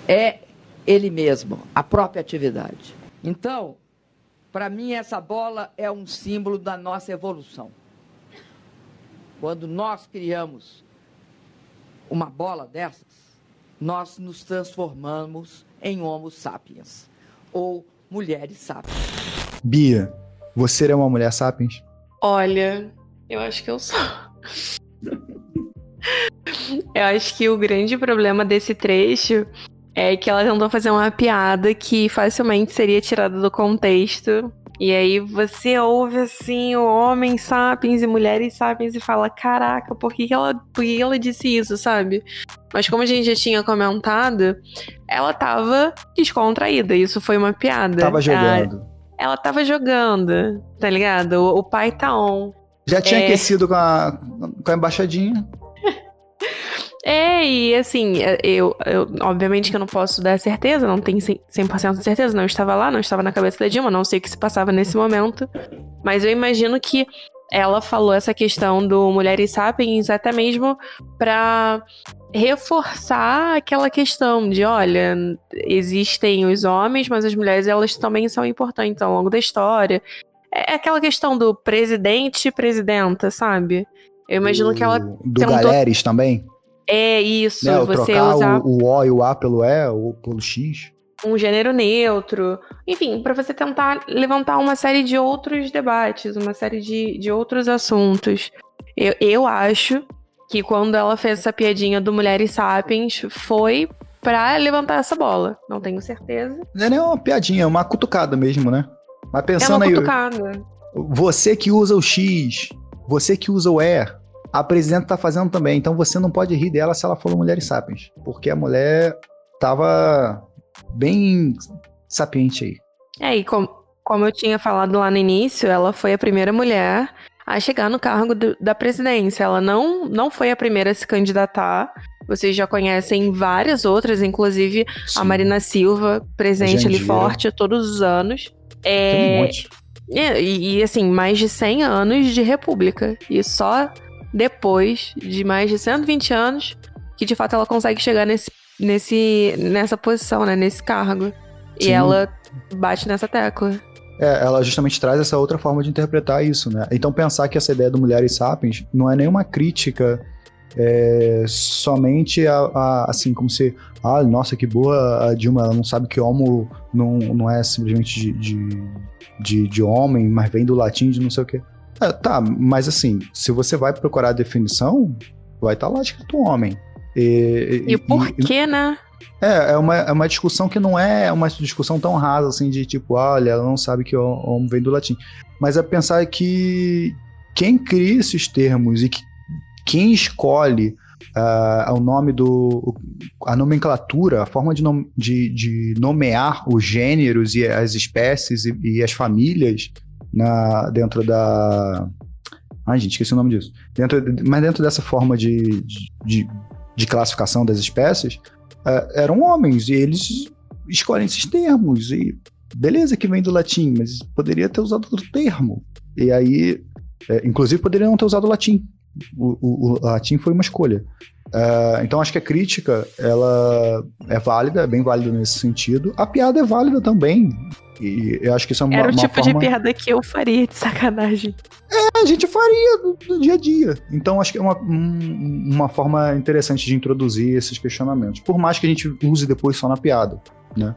é ele mesmo, a própria atividade. Então, para mim, essa bola é um símbolo da nossa evolução. Quando nós criamos uma bola dessas, nós nos transformamos em Homo sapiens, ou mulheres sapiens. Bia, você é uma mulher sapiens? Olha, eu acho que eu sou. eu acho que o grande problema desse trecho é que ela tentou fazer uma piada que facilmente seria tirada do contexto. E aí você ouve assim o homem sapiens e mulheres sapiens e fala: Caraca, por que, que, ela, por que ela disse isso, sabe? Mas como a gente já tinha comentado, ela tava descontraída. Isso foi uma piada. Tava jogando. ela tava jogando, tá ligado? O, o pai tá on. Já tinha é... aquecido com a, com a embaixadinha. É, e assim, é, eu, eu, obviamente que eu não posso dar certeza, não tenho 100% de certeza, não estava lá, não estava na cabeça da Dilma, não sei o que se passava nesse momento, mas eu imagino que ela falou essa questão do Mulheres Sapiens até mesmo para reforçar aquela questão de, olha, existem os homens, mas as mulheres elas também são importantes ao longo da história. É aquela questão do presidente e presidenta, sabe? Eu imagino do, que ela do tentou... Galeres também? É isso, né, você trocar usar o, o O e o A pelo E ou pelo X. Um gênero neutro. Enfim, para você tentar levantar uma série de outros debates, uma série de, de outros assuntos. Eu, eu acho que quando ela fez essa piadinha do Mulheres Sapiens foi pra levantar essa bola. Não tenho certeza. Não é nem uma piadinha, é uma cutucada mesmo, né? Mas pensando é uma aí. Cutucada. Você que usa o X, você que usa o E, a presidenta tá fazendo também. Então você não pode rir dela se ela for mulher sapiens. Porque a mulher tava bem sapiente aí. É, e com, como eu tinha falado lá no início, ela foi a primeira mulher a chegar no cargo do, da presidência. Ela não, não foi a primeira a se candidatar. Vocês já conhecem várias outras, inclusive Sim. a Marina Silva, presente ali forte todos os anos. É, Tem um monte. É, e, e, assim, mais de 100 anos de república. E só depois de mais de 120 anos que de fato ela consegue chegar nesse, nesse, nessa posição, né? Nesse cargo. Sim. E ela bate nessa tecla. É, ela justamente traz essa outra forma de interpretar isso, né? Então pensar que essa ideia do Mulheres Sapiens não é nenhuma crítica é, somente a, a, assim, como se, ah, nossa, que boa a Dilma, ela não sabe que homo não, não é simplesmente de, de, de, de homem, mas vem do latim de não sei o quê. É, tá, mas assim, se você vai procurar a definição, vai estar tá lá escrito homem. E, e, e o porquê, né? É, é uma, é uma discussão que não é uma discussão tão rasa assim de tipo, olha, ela não sabe que o homem vem do latim. Mas é pensar que quem cria esses termos e que, quem escolhe uh, o nome do. a nomenclatura, a forma de, nom, de, de nomear os gêneros e as espécies e, e as famílias na, dentro da. Ai, gente, esqueci o nome disso. Dentro, mas dentro dessa forma de, de, de classificação das espécies, uh, eram homens e eles escolhem esses termos. E beleza que vem do latim, mas poderia ter usado outro termo. E aí, é, inclusive, poderia não ter usado o latim. O, o, o latim foi uma escolha. Uh, então acho que a crítica ela é válida, é bem válida nesse sentido. A piada é válida também. E eu acho que isso é uma Era o tipo forma... de piada que eu faria de sacanagem. É, a gente faria no, no dia a dia. Então acho que é uma, um, uma forma interessante de introduzir esses questionamentos. Por mais que a gente use depois só na piada, né?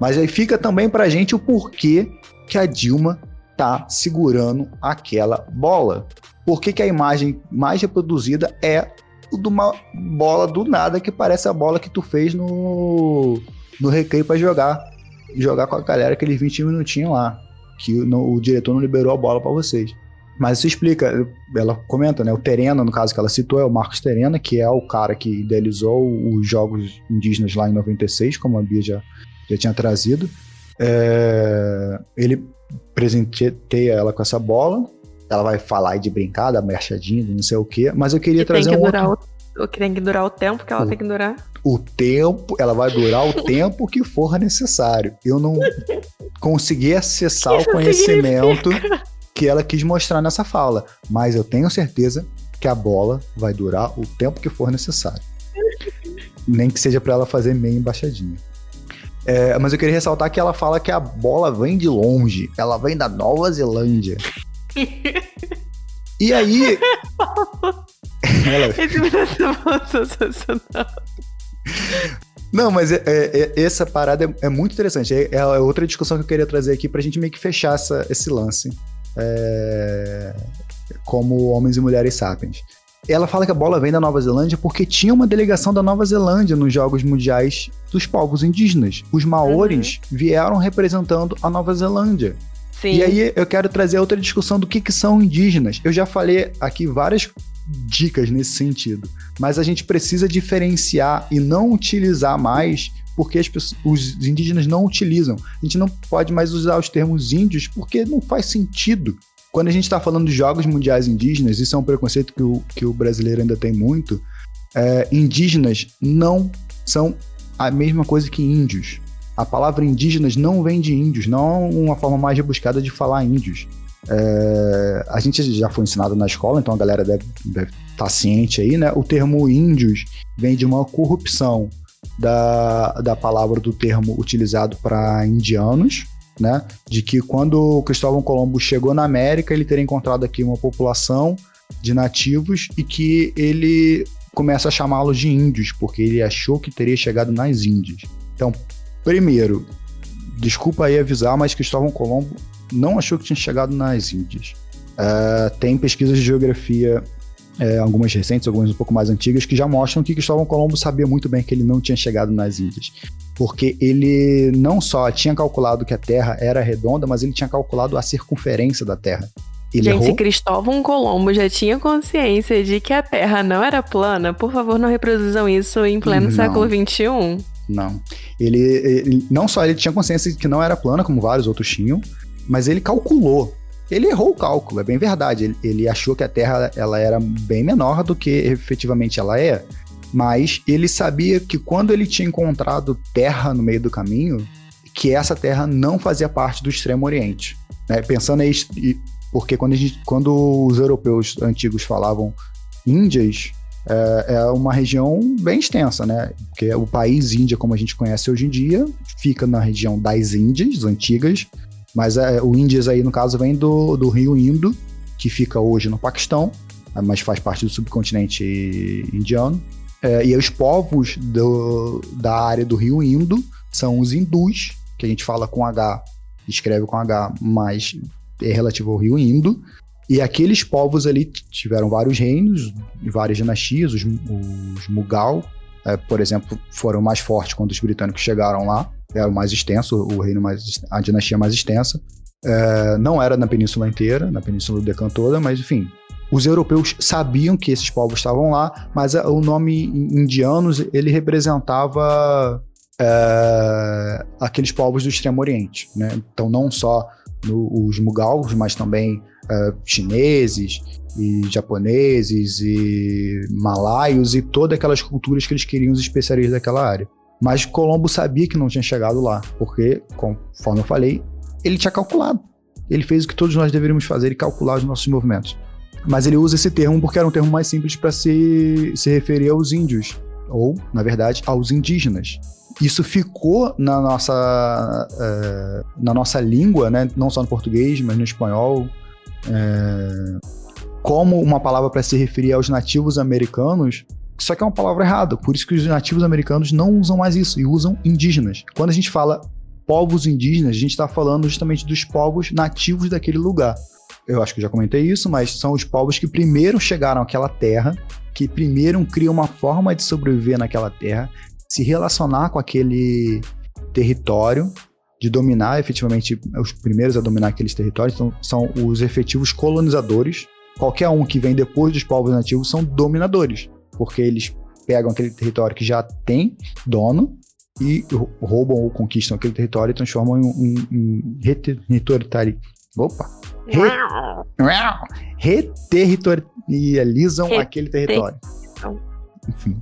Mas aí fica também pra gente o porquê que a Dilma tá segurando aquela bola. Por que, que a imagem mais reproduzida é de uma bola do nada que parece a bola que tu fez no, no recreio para jogar. Jogar com a galera aqueles 20 minutinhos lá. Que no, o diretor não liberou a bola para vocês. Mas isso explica, ela comenta, né? O Terena, no caso que ela citou, é o Marcos Terena, que é o cara que idealizou os Jogos Indígenas lá em 96, como a Bia já, já tinha trazido. É, ele presenteia ela com essa bola, ela vai falar de brincar, da machadinha, de não sei o quê, mas eu queria Que trazer tem que um durar outro... o, que tem que durar o tempo que ela O- tem que durar. o tempo, ela vai durar o tempo que for necessário. Eu não consegui acessar o conhecimento que ela quis mostrar nessa fala, mas eu tenho certeza que a bola vai durar o tempo que for necessário. Nem que seja para ela fazer meia embaixadinha. É, mas eu queria ressaltar que ela fala que a bola vem de longe, ela vem da Nova Zelândia. E aí. ela, Esse sensacional. Não, mas é- é- é- essa parada é, é muito interessante. É, é outra discussão que eu queria trazer aqui pra gente meio que fechar essa- esse lance. É, como homens e mulheres sapiens. Ela fala que a bola vem da Nova Zelândia porque tinha uma delegação da Nova Zelândia nos Jogos Mundiais dos povos indígenas. Os maores vieram representando a Nova Zelândia. Sim. E aí eu quero trazer outra discussão do que, que são indígenas. Eu já falei aqui várias dicas nesse sentido, mas a gente precisa diferenciar e não utilizar mais porque as pessoas- os indígenas não utilizam. A gente não pode mais usar os termos índios porque não faz sentido. Quando a gente está falando de jogos mundiais indígenas, isso é um preconceito que o, que o brasileiro ainda tem muito. é, indígenas não são a mesma coisa que índios. A palavra indígenas não vem de índios, não é uma forma mais rebuscada de falar índios. É, a gente já foi ensinado na escola, então a galera deve estar ciente aí, né? O termo índios vem de uma corrupção da, da palavra do termo utilizado para indianos, né? De que quando Cristóvão Colombo chegou na América, ele teria encontrado aqui uma população de nativos e que ele começa a chamá-los de índios, porque ele achou que teria chegado nas Índias. Então, primeiro, desculpa aí avisar, mas Cristóvão Colombo não achou que tinha chegado nas Índias. É, tem pesquisas de geografia, é, algumas recentes, algumas um pouco mais antigas, que já mostram que Cristóvão Colombo sabia muito bem que ele não tinha chegado nas Índias. Porque ele não só tinha calculado que a Terra era redonda, mas ele tinha calculado a circunferência da Terra. Ele Gente, se errou? Cristóvão Colombo já tinha consciência de que a Terra não era plana, por favor, não reproduzam isso em pleno Não. século XXI. Não. Ele, ele- não só ele tinha consciência de que não era plana, como vários outros tinham, mas ele calculou. Ele errou o cálculo, é bem verdade. Ele, ele achou que a Terra ela era bem menor do que efetivamente ela é, mas ele sabia que quando ele tinha encontrado terra no meio do caminho, que essa terra não fazia parte do Extremo Oriente. né? Pensando aí, porque quando, gente- quando os europeus antigos falavam Índias, é, é uma região bem extensa, né? Porque o país Índia, como a gente conhece hoje em dia, fica na região das Índias antigas, mas é, o Índias aí, no caso, vem do, do rio Indo, que fica hoje no Paquistão, é, mas faz parte do subcontinente indiano. É, e os povos do- da área do rio Indo são os hindus, que a gente fala com H, escreve com H, mas é relativo ao rio Indo. E aqueles povos ali tiveram vários reinos, e várias dinastias, os, os Mughal, é, por exemplo, foram mais fortes quando os britânicos chegaram lá, era o mais extenso, o reino mais, a dinastia mais extensa. É, não era na península inteira, na península do Deccan toda, mas enfim. Os europeus sabiam que esses povos estavam lá, mas a- o nome indianos ele representava é, aqueles povos do Extremo Oriente, né? Então não só no- os Mughals, mas também é, chineses e japoneses e malaios e todas aquelas culturas que eles queriam os especialistas daquela área. Mas Colombo sabia que não tinha chegado lá, porque, conforme eu falei, ele tinha calculado. Ele fez o que todos nós deveríamos fazer e calcular os nossos movimentos. Mas ele usa esse termo porque era um termo mais simples para se, se referir aos índios, ou, na verdade, aos indígenas. Isso ficou na nossa, eh, na nossa língua, né? não só no português, mas no espanhol, eh, como uma palavra para se referir aos nativos americanos, só que é uma palavra errada. Por isso que os nativos americanos não usam mais isso e usam indígenas. Quando a gente fala povos indígenas, a gente está falando justamente dos povos nativos daquele lugar. Eu acho que eu já comentei isso, mas são os povos que primeiro chegaram àquela terra, que primeiro criam uma forma de sobreviver naquela terra, se relacionar com aquele território, de dominar efetivamente, os primeiros a dominar aqueles territórios são, são os efetivos colonizadores. Qualquer um que vem depois dos povos nativos são dominadores, porque eles pegam aquele território que já tem dono e roubam ou conquistam aquele território e transformam em um, um, Opa! Re, reterritorializam Re aquele território. Enfim.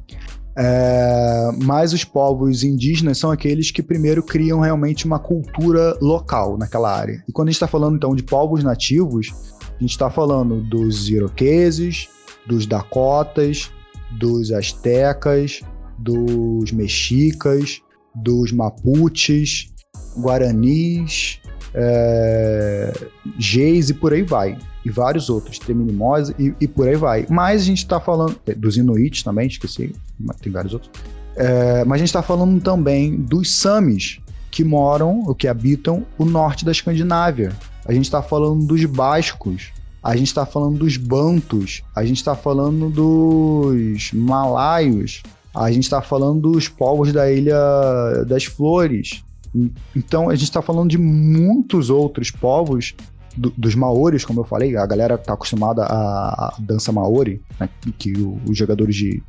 É, mas os povos indígenas são aqueles que primeiro criam realmente uma cultura local naquela área. E quando a gente está falando então de povos nativos, a gente está falando dos iroqueses, dos dakotas, dos astecas, dos mexicas, dos mapuches, guaranis, é, e por aí vai. E vários outros, Treminimós e, e por aí vai. Mas a gente está falando. É, dos Inuits também, esqueci, tem vários outros. É, mas a gente está falando também dos Samis, que moram, ou que habitam o norte da Escandinávia. A gente está falando dos bascos, a gente está falando dos bantos, a gente está falando dos malaios, a gente está falando dos povos da Ilha das Flores. Então a gente está falando de muitos outros povos do, dos maoris, como eu falei, a galera está acostumada à, à, dança maori, né, que o, os jogadores de,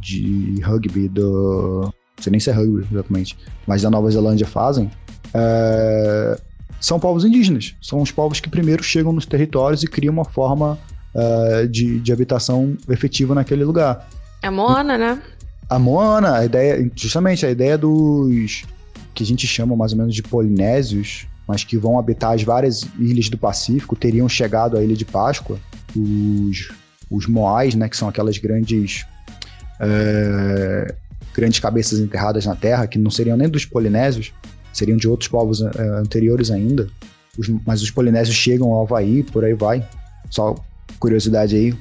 de rugby do. Não sei nem se é rugby exatamente, mas da Nova Zelândia fazem. É, são povos indígenas. São os povos que primeiro chegam nos territórios e criam uma forma uh, de, de habitação efetiva naquele lugar. É Moana, né? A Moana, a ideia, justamente a ideia dos que a gente chama mais ou menos de polinésios, mas que vão habitar as várias ilhas do Pacífico, teriam chegado à Ilha de Páscoa. Os, os Moais, né, que são aquelas grandes é, grandes cabeças enterradas na terra, que não seriam nem dos polinésios, seriam de outros povos é, anteriores ainda. Os, mas os polinésios chegam ao Havaí, por aí vai. Só curiosidade aí,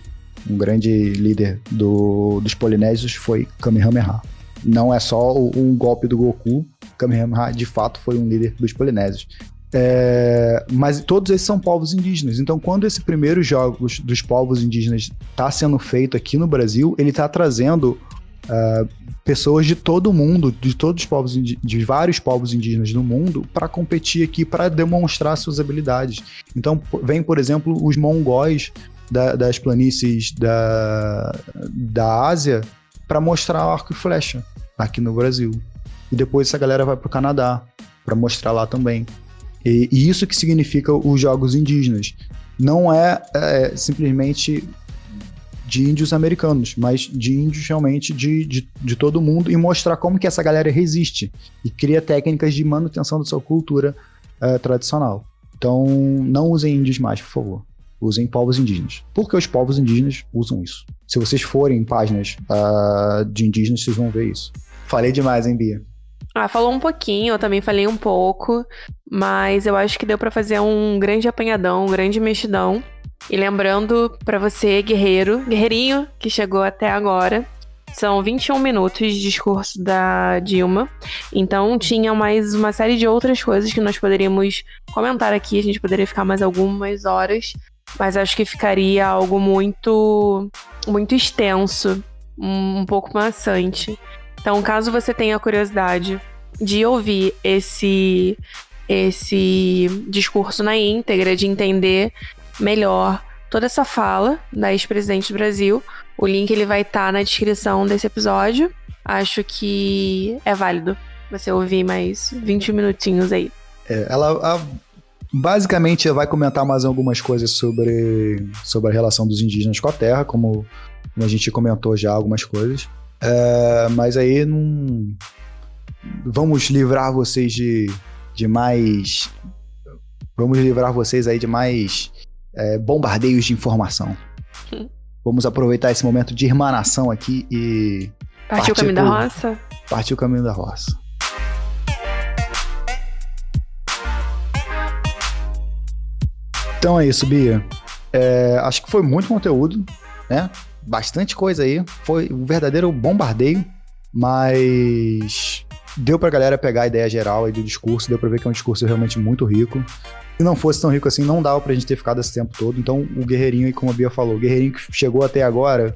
um grande líder do, dos polinésios foi Kamehameha. Não é só um golpe do Goku, Kamehameha de fato foi um líder dos polinésios. É, mas todos esses são povos indígenas. Então, quando esse primeiro jogos dos povos indígenas está sendo feito aqui no Brasil, ele está trazendo uh, pessoas de todo o mundo, de todos os povos, de vários povos indígenas do mundo, para competir aqui, para demonstrar suas habilidades. Então, vem, por exemplo, os mongóis da, das planícies da, da Ásia para mostrar arco e flecha aqui no Brasil. E depois essa galera vai para o Canadá para mostrar lá também. E, e, isso que significa os jogos indígenas. Não é, é, simplesmente de índios americanos, mas de índios realmente de, de, de, todo mundo e mostrar como que essa galera resiste e cria técnicas de manutenção da sua cultura é, tradicional. Então, não usem índios mais, por favor usem povos indígenas. Porque os povos indígenas usam isso. Se vocês forem em páginas uh, de indígenas, vocês vão ver isso. Falei demais, hein, Bia? Ah, falou um pouquinho, eu também falei um pouco, mas eu acho que deu para fazer um grande apanhadão, um grande mexidão. E lembrando para você, guerreiro, guerreirinho que chegou até agora, são 21 minutos de discurso da Dilma. Então tinha mais uma série de outras coisas que nós poderíamos comentar aqui. A gente poderia ficar mais algumas horas mas acho que ficaria algo muito muito extenso, um, pouco maçante. Então, caso você tenha curiosidade de ouvir esse esse discurso na íntegra, de entender melhor toda essa fala da ex-presidente do Brasil, o link ele vai estar tá na descrição desse episódio. Acho que é válido você ouvir mais 20 minutinhos aí. É, ela a Basicamente, vai comentar mais algumas coisas sobre, sobre a relação dos indígenas com a terra, como, como a gente comentou já algumas coisas. É, mas aí não. Vamos livrar vocês de, de mais. Vamos livrar vocês aí de mais é, bombardeios de informação. Vamos aproveitar esse momento de irmanação aqui e. Partir o caminho da roça? Partir o caminho da roça. Então é isso, Bia. É, acho que foi muito conteúdo, né? Bastante coisa aí. Foi um verdadeiro bombardeio, mas deu pra galera pegar a ideia geral aí do discurso, deu pra ver que é um discurso realmente muito rico. Se não fosse tão rico assim, não dava pra gente ter ficado esse tempo todo. Então, o Guerreirinho, como a Bia falou, o Guerreirinho que chegou até agora,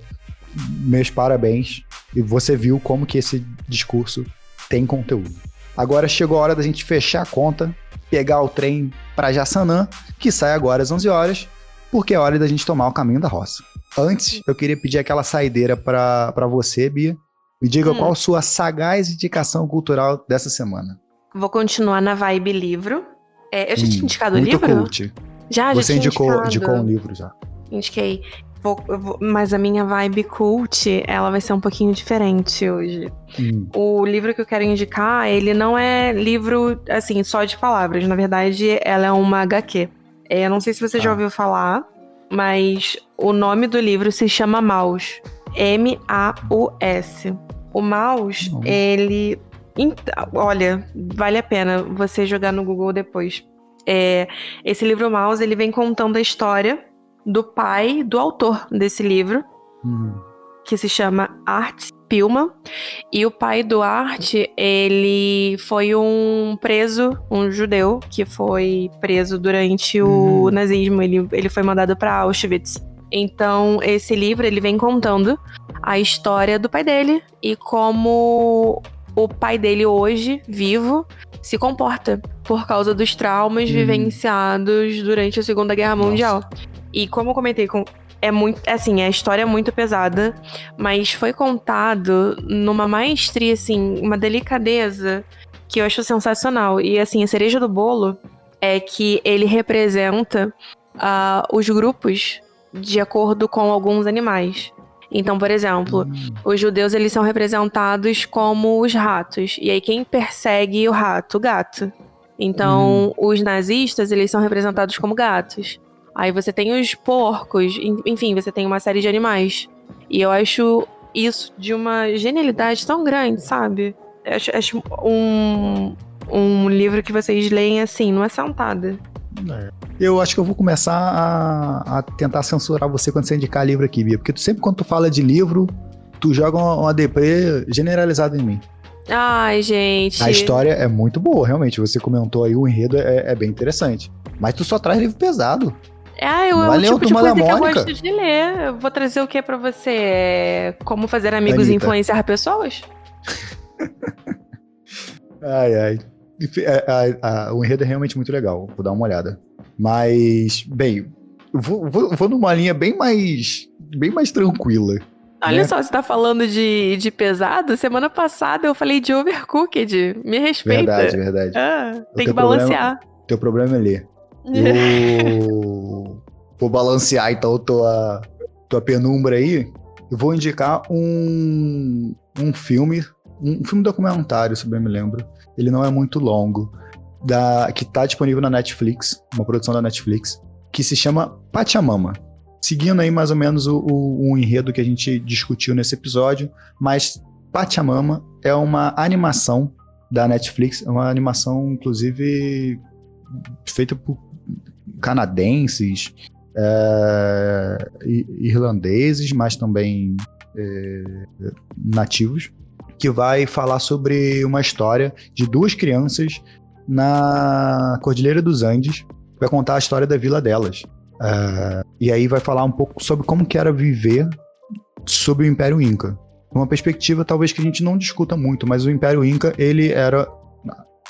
meus parabéns. E você viu como que esse discurso tem conteúdo. Agora chegou a hora da gente fechar a conta pegar o trem para Jaçanã, que sai agora às 11 horas, porque é hora da gente tomar o caminho da roça. Antes, eu queria pedir aquela saideira para você, Bia. Me diga hum. qual a sua sagaz indicação cultural dessa semana. Vou continuar na vibe livro. É, eu já hum, tinha indicado o livro? Cult. Já, Você já tinha indicou, indicado. indicou um livro já. Indiquei. Vou- vou- mas a minha vibe cult, ela vai ser um pouquinho diferente hoje. Hum, O livro que eu quero indicar, ele não é livro, assim, só de palavras. Na verdade, ela é uma HQ. É, eu não sei se você já Ah. ouviu falar, mas o nome do livro se chama Maus. M-A-U-S. O Maus, Não. ele. Olha, vale a pena você jogar no Google depois. É, esse livro Maus, ele vem contando a história do pai do autor desse livro hum, que se chama Art Pilman. E o pai do Art, ele foi um preso, um judeu, que foi preso durante o Hum. nazismo. Ele, ele foi mandado para Auschwitz. Então, esse livro, ele vem contando a história do pai dele e como o pai dele hoje, vivo, se comporta por causa dos traumas Hum. vivenciados durante a Segunda Guerra Nossa. Mundial. E como eu comentei com é muito, assim, a história é muito pesada, mas foi contado numa maestria, assim, uma delicadeza que eu acho sensacional. E assim, a cereja do bolo é que ele representa ah, os grupos de acordo com alguns animais. Então, por exemplo, hum. os judeus eles são representados como os ratos. E aí quem persegue o rato? O gato. Então, os nazistas eles são representados como gatos. Aí você tem os porcos, en- enfim, você tem uma série de animais. E eu acho isso de uma genialidade tão grande, sabe? Eu acho, acho um, um livro que vocês leem assim, numa sentada. É. Eu acho que eu vou começar a, a tentar censurar você quando você indicar livro aqui, Bia. Porque tu, sempre quando tu fala de livro, tu joga uma, uma deprê generalizada em mim. Ai, gente. A história é muito boa, realmente. Você comentou aí, o enredo é, é bem interessante. Mas tu só traz livro pesado. Ah, eu, é o Valeu, tipo de coisa que eu gosto de ler. Eu vou trazer o que pra você? É, Como fazer amigos e Anitta. influenciar pessoas? Ai, ai. É, a- a- o enredo é realmente muito legal. Vou dar uma olhada. Mas, bem, vou, vou, vou numa linha bem mais, bem mais tranquila. Olha Né? só, você tá falando de, de pesado. Semana passada eu falei de overcooked. Me respeita. Verdade, verdade. Ah, tem que balancear. Teu problema é ler. Eu vou balancear então tua, tua penumbra aí. Eu vou indicar um, um filme, um filme documentário, se bem me lembro. Ele não é muito longo, da, que tá disponível na Netflix, uma produção da Netflix, que se chama Pachamama. Seguindo aí mais ou menos o, o, o enredo que a gente discutiu nesse episódio, mas Pachamama é uma animação da Netflix, é uma animação, inclusive, feita por canadenses, é, irlandeses, mas também é, nativos, que vai falar sobre uma história de duas crianças na Cordilheira dos Andes. Vai contar a história da vila delas. É, e aí vai falar um pouco sobre como que era viver sob o Império Inca. Uma perspectiva talvez que a gente não discuta muito, mas o Império Inca ele era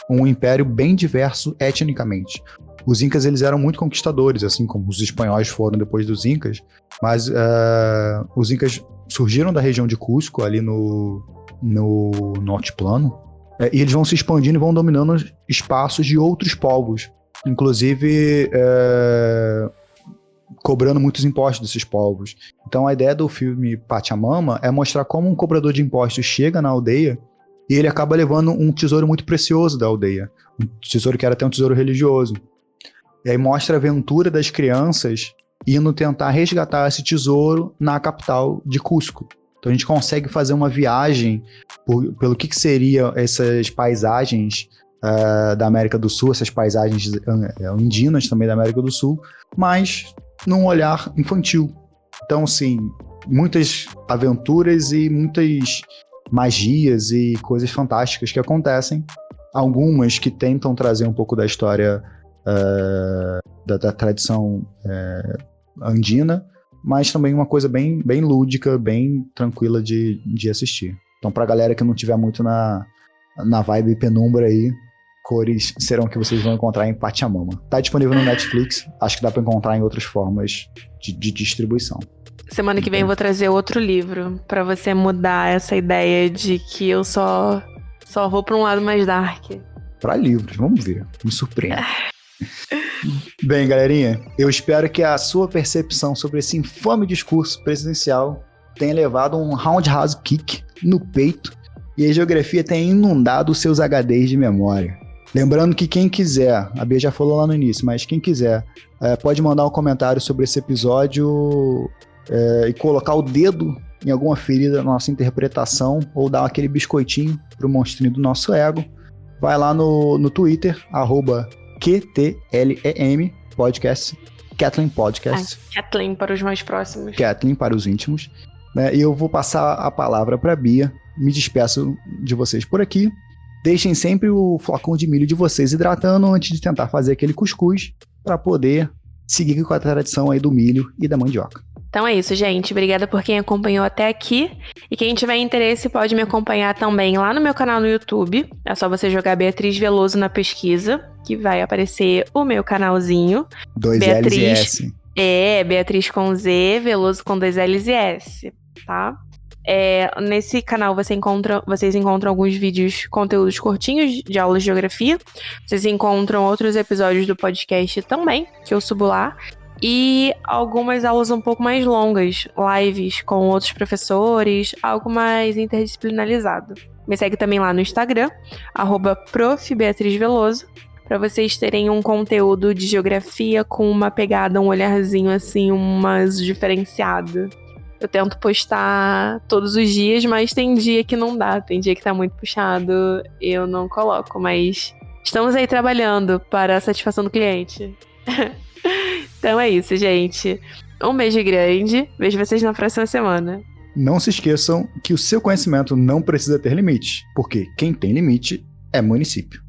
um império bem diverso etnicamente. Os incas eles eram muito conquistadores, assim como os espanhóis foram depois dos incas, mas eh, os incas surgiram da região de Cusco, ali no, no, no altiplano, eh, e eles vão se expandindo e vão dominando os espaços de outros povos, inclusive eh, cobrando muitos impostos desses povos. Então a ideia do filme Pachamama é mostrar como um cobrador de impostos chega na aldeia e ele acaba levando um tesouro muito precioso da aldeia. Um tesouro que era até um tesouro religioso. E aí mostra a aventura das crianças indo tentar resgatar esse tesouro na capital de Cusco. Então a gente consegue fazer uma viagem por- pelo que, que seriam essas paisagens ah, da América do Sul, essas paisagens andinas também da América do Sul, mas num olhar infantil. Então, assim, muitas aventuras e muitas magias e coisas fantásticas que acontecem. Algumas que tentam trazer um pouco da história eh, da, da tradição eh, andina, mas também uma coisa bem, bem lúdica, bem tranquila de, de assistir. Então, pra galera que não tiver muito na, na vibe penumbra aí, cores serão que vocês vão encontrar em Pachamama. Tá disponível no Netflix, acho que dá pra encontrar em outras formas de, de distribuição. Semana que vem eu vou trazer outro livro pra você mudar essa ideia de que eu só só vou pra um lado mais dark. Pra livros, vamos ver. Me surpreende. Bem, galerinha, eu espero que a sua percepção sobre esse infame discurso presidencial tenha levado um roundhouse kick no peito e a geografia tenha inundado os seus HDs de memória. Lembrando que quem quiser, a Bia já falou lá no início, mas quem quiser, é, pode mandar um comentário sobre esse episódio é, e colocar o dedo em alguma ferida da nossa interpretação ou dar aquele biscoitinho pro monstrinho do nosso ego. Vai lá no, no Twitter, arroba QTLEM Podcast, Kathleen Podcast. Ah, Kathleen para os mais próximos. Kathleen para os íntimos. Né? E eu vou passar a palavra para Bia. Me despeço de vocês por aqui. Deixem sempre o flacão de milho de vocês hidratando antes de tentar fazer aquele cuscuz para poder seguir com a tradição aí do milho e da mandioca. Então é isso, gente. Obrigada por quem acompanhou até aqui. E quem tiver interesse pode me acompanhar também lá no meu canal no YouTube. É só você jogar Beatriz Veloso na pesquisa, que vai aparecer o meu canalzinho. Dois Beatriz, L's e S. É, Beatriz com Z, Veloso com dois L's e S, tá? É, nesse canal você encontra, vocês encontram alguns vídeos, conteúdos curtinhos de aulas de geografia. Vocês encontram outros episódios do podcast também, que eu subo lá e algumas aulas um pouco mais longas, lives com outros professores, algo mais interdisciplinarizado. Me segue também lá no Instagram, profbeatrizveloso, para vocês terem um conteúdo de geografia com uma pegada, um olharzinho assim, umas diferenciado. Eu tento postar todos os dias, mas tem dia que não dá, tem dia que tá muito puxado, eu não coloco, mas estamos aí trabalhando para a satisfação do cliente. Então é isso, gente. Um beijo grande. Vejo vocês na próxima semana. Não se esqueçam que o seu conhecimento não precisa ter limite, porque quem tem limite é município.